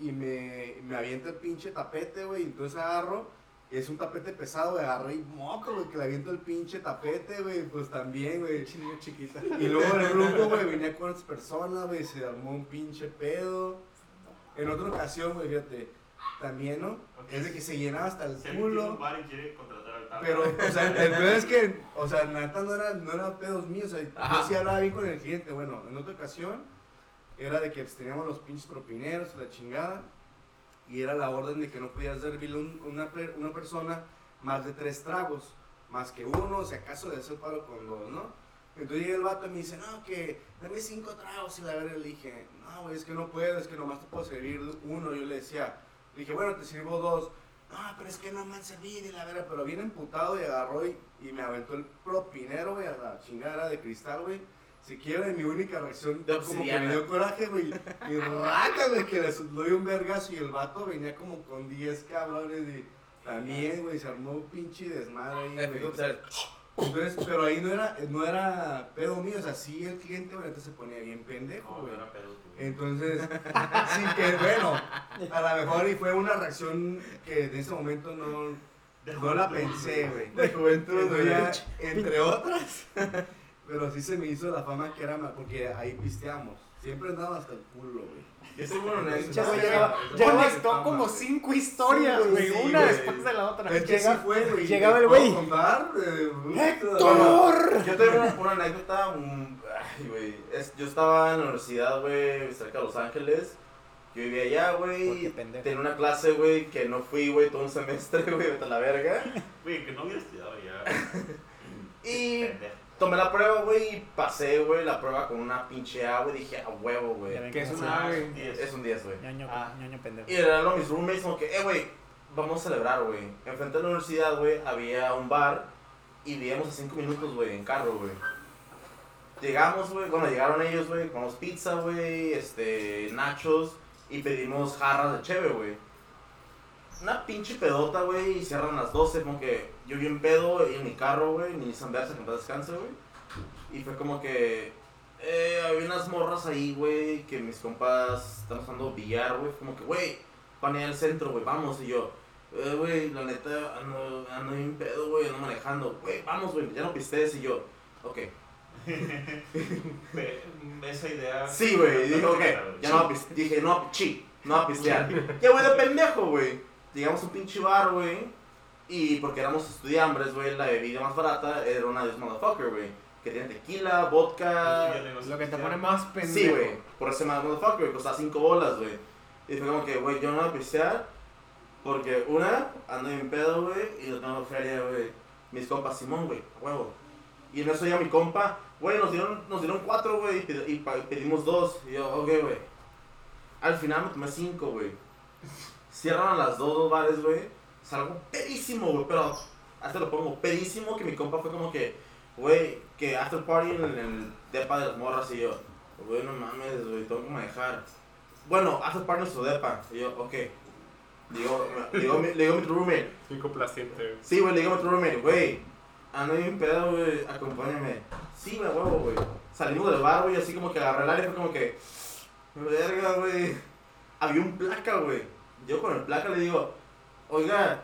Y, y me, me avienta el pinche tapete, güey. Entonces agarro. Y es un tapete pesado, güey. Agarré y moco, güey, que le aviento el pinche tapete, güey. Pues también, güey. Chiquita. Y luego el grupo, güey, [LAUGHS] venía con otras personas, güey. Se armó un pinche pedo. En otra ocasión, güey, fíjate. También, ¿no? Es de que se llenaba hasta el Si tiene un culo. bar y quiere contratar al Tata. Pero, o sea, el pedo es que, o sea, neta no era, no era pedos míos, o sea, yo sí hablaba bien con el cliente. Bueno, en otra ocasión era de que pues, teníamos los pinches propineros, la chingada, y era la orden de que no podías servirle un- una, una persona más de tres tragos, más que uno, si acaso de hacer paro con dos, ¿no? Entonces llega el vato y me dice, no, que dame cinco tragos y la verga le dije, no, güey, es que no puedo, es que nomás te puedo servir uno. Yo le decía, le dije, bueno, te sirvo dos. No, pero es que no me han servido y la verga, pero bien emputado y agarró y, y me aventó el propinero, güey, a la chingada de cristal, güey. Si quieren, mi única reacción De como que me dio coraje, güey. Y raca, güey, que le doy un vergazo y el vato venía como con 10 cabrones y también, güey, se armó un pinche desmadre ahí, güey. Entonces, pero ahí no era, no era pedo mío, o sea, sí el cliente, entonces se ponía bien pendejo, güey. no pedo. Entonces, sí que bueno, a lo mejor y fue una reacción que en ese momento no, no la pensé, güey. De juventud, güey. entre otras, [LAUGHS] pero sí se me hizo la fama que era mal, porque ahí pisteamos. Siempre andaba hasta el culo, güey. Llegaba, como cinco historias, Sí, güey, sí, una güey. después de la otra. Es que Llega- sí fue, güey. llegaba el ¿Puedo güey. contar? Eh, ¡Héctor! Yo tengo una, una anécdota, un- ay, güey. Es- Yo estaba en la universidad, güey, cerca de Los Ángeles. Yo vivía allá, güey. Tenía una clase, güey, que no fui, güey, todo un semestre, [LAUGHS] güey, vete a la verga. Güey, que no hubiera estudiado ya. [LAUGHS] Y Pendejo. Tomé la prueba, güey, y pasé, güey, la prueba con una pinche A, güey. Dije, a huevo, güey. Que es una, güey. Diez. Es un 10, güey. Ñoño, Ah. ñoño pendejo. Y eran mis roommates como que, eh, güey, vamos a celebrar, güey. Enfrente de la universidad, güey, había un bar y vivíamos a 5 minutos, güey, en carro, güey. Llegamos, güey, cuando llegaron ellos, güey, comimos pizza, güey, este, nachos y pedimos jarras de cheve, güey. Una pinche pedota, güey, y cierran las 12, como que yo bien pedo en mi carro, güey, ni Nissan Versa, que paz descanse, güey. Y fue como que, eh, había unas morras ahí, güey, que mis compas están jugando billar, güey. Fue como que, güey, van a ir al centro, güey, vamos. Y yo, eh, güey, la neta, ando, ando bien pedo, güey, ando manejando. Güey, vamos, güey, ya no pistees. Y yo, ok. Esa idea. Sí, güey, dije, ok, ya no. Dije, no, chi, no a pistear. [LAUGHS] ya, güey, de pendejo, güey. Llegamos a un pinche bar, güey. Y porque éramos estudiambres, güey, la bebida más barata era una de motherfucker, güey. Que tiene tequila, vodka, Lo que te pone más pendejo. Sí, güey. Por ese más motherfucker, güey. Costaba 5 bolas, güey. Y fue como que, güey, yo no voy a pistear. Porque, una, ando bien pedo, güey. Y no tengo feria, güey. Mis compas, Simón, güey, a huevo. Y en eso ya mi compa, güey, nos dieron, nos dieron cuatro, güey. Y, pedimos dos. Y yo, ok, güey. Al final me tomé cinco, güey. Cierran a las dos, dos bares, güey. Salgo pedísimo, güey. Pero hasta lo pongo pedísimo que mi compa fue como que, güey, que after party en el depa de las morras y yo, güey, no mames, güey, tengo que manejar. Bueno, after party en su depa. Y yo, ok. Digo, le digo, le digo a mi roommate, Muy complaciente, güey. sí, güey, le digo a mi roommate, güey, ando bien pedo, güey, acompáñame. Sí, güey, huevo, güey. Salimos del bar, güey, así como que agarré el aire y fue como que, verga, güey. Había un placa, güey. Yo con el placa le digo, oiga,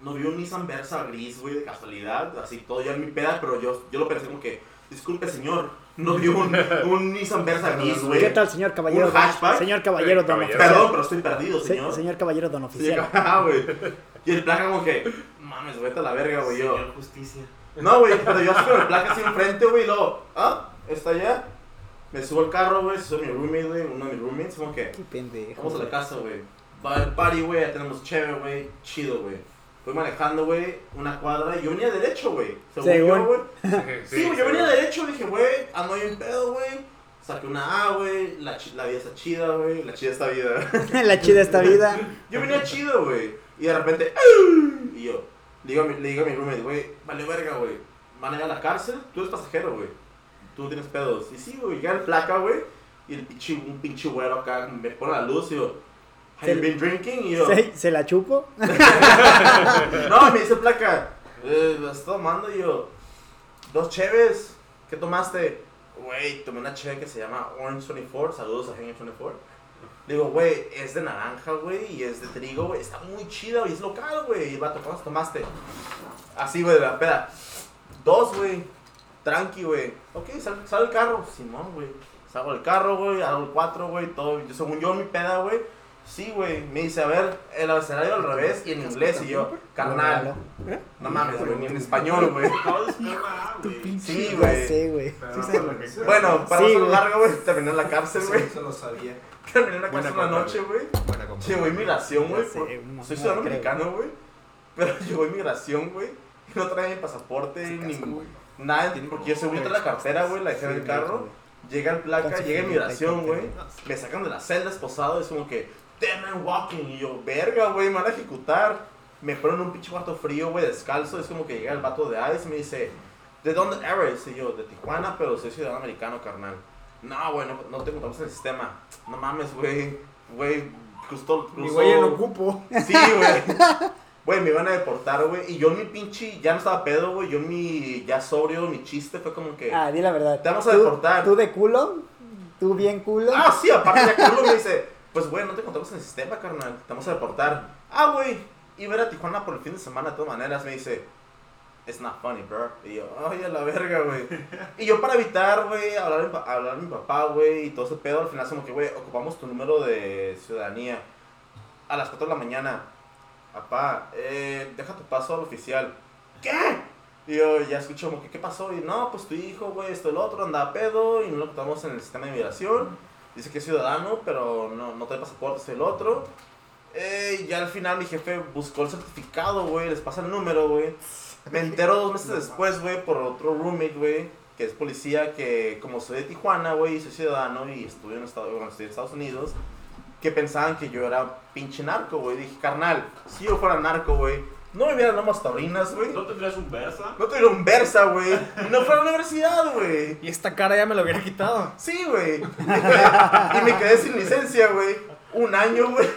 no vi un Nissan Versa gris, güey, de casualidad, así todo ya en mi peda, pero yo, yo lo pensé como que, disculpe, señor, no vi un, [LAUGHS] un Nissan Versa gris, güey. ¿Qué tal, señor caballero? ¿Un hatchback? Señor caballero, don caballero. oficial. Perdón, pero estoy perdido, Se- señor. señor caballero, don oficial. [LAUGHS] ah, güey. Y el placa como que, mames, vete a la verga, güey, yo. Justicia. No, güey, pero yo así con el placa así enfrente, güey, y luego, ah, está allá. Me subo al carro, güey, sube mi roommate, güey, uno de mis roommates, como que, Qué pendejo. vamos a la casa, güey. Va el party, güey, ya tenemos chévere, güey, chido, güey. Fui manejando, güey, una cuadra y yo venía derecho, güey. Según yo, güey. [LAUGHS] Sí, güey, yo venía derecho, dije, güey, ando bien pedo, güey. Saqué una A, güey, la, la vida está chida, güey, la chida está vida. [LAUGHS] la chida esta vida. [LAUGHS] Yo venía chido, güey. Y de repente, y yo, le digo a mi, le digo a mi roommate, güey, vale verga, güey. Van a ir a la cárcel, tú eres pasajero, güey. Tú tienes pedos. Y sí, güey, llega el placa, güey. Y el pinche, un pinche güero acá me pone la luz y yo, have you been drinking? Y yo, ¿Se, se la chupo? [LAUGHS] no, me dice placa, eh, ¿lo estás tomando? Y yo, dos cheves, ¿qué tomaste? Güey, tomé una cheve que se llama Orange 24, saludos a Genio 24. Le digo, güey, es de naranja, güey, y es de trigo, güey, está muy chida, güey, es local, güey. Y el vato, ¿cuántos tomaste? Así, güey, de la peda. Dos, güey, tranqui, güey. Ok, sal, sal el carro, Simón, güey. Salgo del carro, güey, hago el cuatro, güey, todo. Yo, según yo, mi peda, güey. Sí, güey. Me dice, a ver, el abecedario al revés y en inglés. Y yo, carnal. No mames, güey, ni en español, güey. [LAUGHS] Sí, güey. Bueno, para Sí, no ser güey. largo, güey, terminé en la cárcel, güey. Eso lo sabía. [LAUGHS] Terminé en la cárcel una noche, güey. Llegó inmigración, güey. Soy no ciudadano creo. mexicano, güey. [LAUGHS] Pero llegó inmigración, güey. Y no traía mi pasaporte ni nada. Porque yo según la cartera, güey, la dejé en el carro. Llega el placa, llega inmigración, güey. Me sacan de la celda esposado. Es como que, man walking. Y yo, verga, güey, me van a ejecutar. Me ponen en un pinche cuarto frío, güey, descalzo. Es como que llega el vato de ICE y me dice, ¿de dónde eres? Y yo, de Tijuana, pero soy ciudadano americano, carnal. No, güey, no, no te contamos el sistema. No mames, güey. Güey, justo. Mi cruzó- güey no ocupo. Sí, güey. Güey, me iban a deportar, güey. Y yo en mi pinche, ya no estaba pedo, güey. Yo en mi, ya sobrio, mi chiste fue como que... Ah, di la verdad. Te vamos a ¿Tú- deportar. ¿Tú de culo? ¿Tú bien culo? Ah, sí, aparte ya culo me dice, pues güey, no te contamos en el sistema, carnal, te vamos a deportar. Ah, güey, iba a ir a Tijuana por el fin de semana de todas maneras, me dice, it's not funny, bro. Y yo, ay, a la verga, güey. Y yo para evitar, güey, hablar, hablar a mi papá, güey, y todo ese pedo, al final como que, güey, ocupamos tu número de ciudadanía a las 4 de la mañana. Papá, eh, deja tu paso al oficial. ¿Qué? Y yo ya escucho como que, ¿qué pasó? Y no, pues tu hijo, güey, esto, el otro, andaba pedo y no lo contamos en el sistema de migración. Dice que es ciudadano, pero no, no trae pasaporte, es el otro. Eh, ya al final mi jefe buscó el certificado, güey, les pasa el número, güey. Me entero dos meses después, güey, por otro roommate, güey, que es policía, que como soy de Tijuana, güey, soy ciudadano y estudio en, bueno, estoy en Estados Unidos, que pensaban que yo era pinche narco, güey. Dije, carnal, si yo fuera narco, güey, no me hubieran nomás taurinas, güey. ¿No tendrías un Versa? No tuviera un Versa, güey. Y no fuera a la universidad, güey. Y esta cara ya me lo hubiera quitado. Sí, güey. [LAUGHS] y me quedé sin licencia, güey. Un año, güey.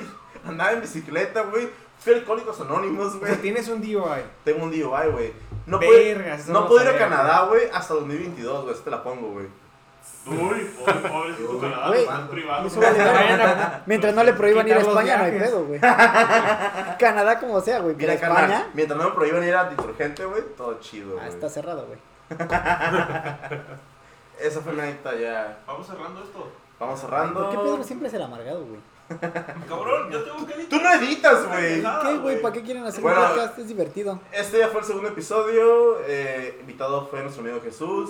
Andaba en bicicleta, güey. Fui Alcohólicos Anónimos, O sea, güey. tienes un DUI. Tengo un DUI, güey. No Vergas, no no puedo ir a Canadá, güey, hasta 2022, güey. Así te la pongo, güey. Uy, pobre, pobrecito Canadá, Güey, Mientras no le prohíban ir a España, no hay pedo, güey. [LAUGHS] Canadá como sea, güey. Mira, España, mientras no me prohíban ir a Insurgente, güey, todo chido, ah, güey. está cerrado, güey. [LAUGHS] Esa fue una neta ya. Vamos cerrando esto. Vamos cerrando. ¿Por qué Pedro siempre es el amargado, güey? [LAUGHS] Cabrón, yo tengo que Tú no editas, güey. ¿Qué, güey? güey. ¿Para qué quieren hacer Bueno. un podcast? Es divertido. Este ya fue el segundo episodio. Eh, invitado fue nuestro amigo Jesús.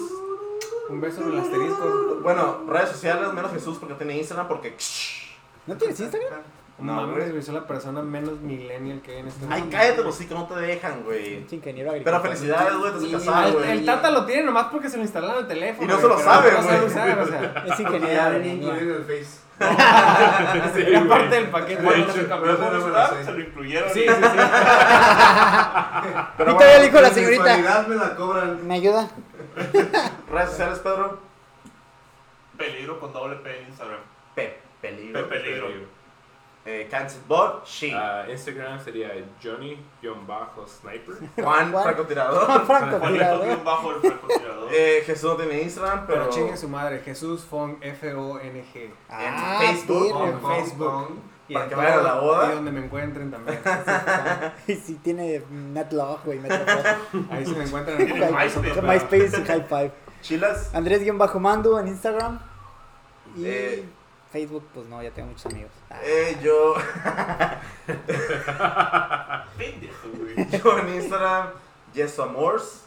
Un beso en el asterisco. Bueno, redes sociales, menos Jesús porque tiene Instagram porque. [LAUGHS] ¿No tienes Instagram? No, No, güey. güey, soy la persona menos millennial que hay en este Ay, mundo. cállate los que no te dejan, güey. Ingeniero Pero agrícola. felicidades, güey, te has Sí, casado, El, güey. el Tata lo tiene nomás porque se lo instalaron en el teléfono. Y no güey, se lo pero sabe, no sabe güey. usar, o sea. Es ingeniero incluido el Face. Sí, Era güey. parte del paquete. Güey, Pero se lo incluyeron. Sí, sí, sí. Pero Y todavía le dijo la señorita. me la cobran. ¿Me ayuda? [LAUGHS] Redes sociales, Pedro. Peligro con doble P en Instagram. Pe peligro. Pe peligro. Eh, Cancel Bot, She. Ah, Instagram sería Johnny-Sniper. [LAUGHS] Juan, Juan. francotirador. El francotirador. [LAUGHS] Eh, Jesús no tiene Instagram, pero. Pero chingue su madre, Jesús Fong, F-O-N-G. Ah, Facebook, perro. En Facebook. Y Para que vayan a la boda. Y donde me encuentren también. [LAUGHS] Y si tiene Netlog, güey. Ahí se me encuentran. En MySpace. MySpace y High Five. Chilas. Andrés-Mando en Instagram. Y Eh. Facebook, pues no, ya tengo muchos amigos. Ah, Eh, yo. [LAUGHS] Yo en Instagram, Yes Amors.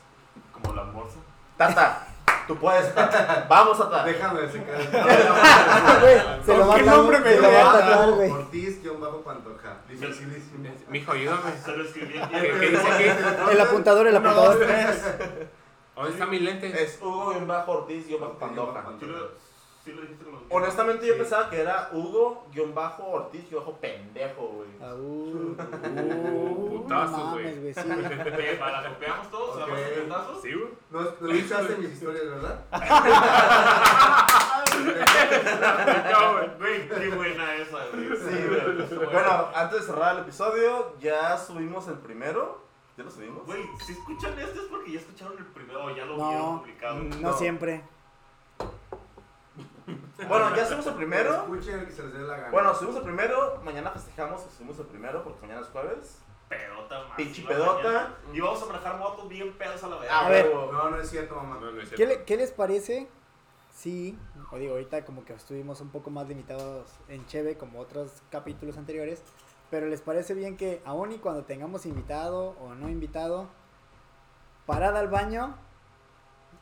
Como la morsa. Tata, tú puedes, Tata. [LAUGHS] Vamos, Tata. Déjame secar. [LAUGHS] se lo va a ¿Qué tatuar, nombre me se lo va a dio? tatuar, güey. Ortiz, guion bajo Pantoja. Dificilísimo. Mijo, ayúdame. Se lo escribí aquí. ¿Qué, dice aquí? El apuntador, el apuntador. ¿Dónde está mi lente? Es Hugo en bajo Ortiz y bajo Pandoja. Sí lo, sí lo dijiste con los Honestamente, yo pensaba que era Hugo bajo Ortiz bajo pendejo, güey. Ah, uh, Uh, [LAUGHS] putazo, no güey. mames, güey, sí. [LAUGHS] ¿Para la copiamos todos? Ok. ¿La vamos a putazos? Sí, güey. No, no escuchaste mis historias, ¿verdad? No, güey, güey, qué buena esa, güey. Sí, güey. Bueno, antes de cerrar el episodio, ya subimos el primero. ¿Ya lo subimos? Güey, si escuchan este es porque ya escucharon el primero o ya lo No. vieron publicado. No, No. siempre. [LAUGHS] Bueno, ya subimos el primero. Escuchen el que se les dé la gana. Bueno, subimos el primero. Mañana festejamos que subimos el primero porque mañana es jueves. Pedota, más. Pinche pedota. Y vamos a manejar motos bien pedos a la vez. Ah, A ver. No, no es cierto, mamá. No, no es ¿Qué, cierto. le- qué les parece? Sí, o digo, ahorita como que estuvimos un poco más limitados en Cheve como otros capítulos anteriores, pero les parece bien que aún y cuando tengamos invitado o no invitado, parada al baño,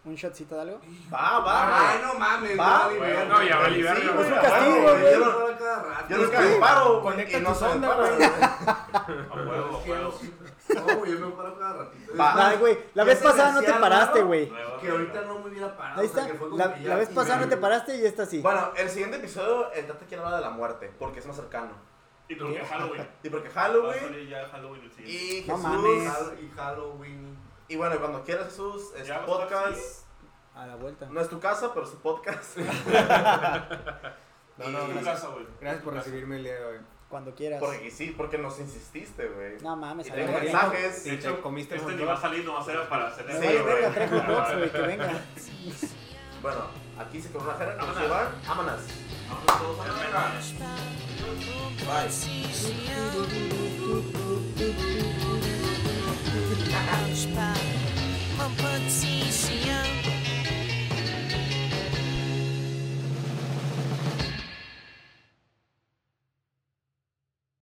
un shotcito de algo. Va, va. Ay, no mames. Va, no, güey, no, ya Sí, güey. güey, Es un castigo, a güey. Yo no- no, cada rato. yo nunca me paro. Conecta y no se me. A a huevo. No, güey, yo me paro cada ratito. Va. Ay, güey, la vez pasada no te paraste, güey. Que ahorita no me hubiera parado. Ahí está, que fue como la, vez pasada no te paraste y esta sí. Bueno, el siguiente episodio, el Tata quiere hablar de la muerte porque es más cercano. Y porque Halloween. Y porque Va a Halloween. ya Halloween el siguiente. Y Jesús. Y Halloween. Y bueno, cuando quieras, Jesús, este podcast. sí. A la vuelta. No es tu casa, pero es tu podcast. [LAUGHS] No, no, tu gracias. casa, güey. Gracias por recibirme el día de hoy. Cuando quieras. Porque sí, porque nos insististe, güey. No mames, Y tengo mensajes. De hecho, te comiste este ni va a salir, nomás era para hacer Me Sí, eso. verga, güey. que venga. Bueno, aquí se corre una jera, se va. Vámonos. Vámonos todos a la. Bye. Couch pas, mon petit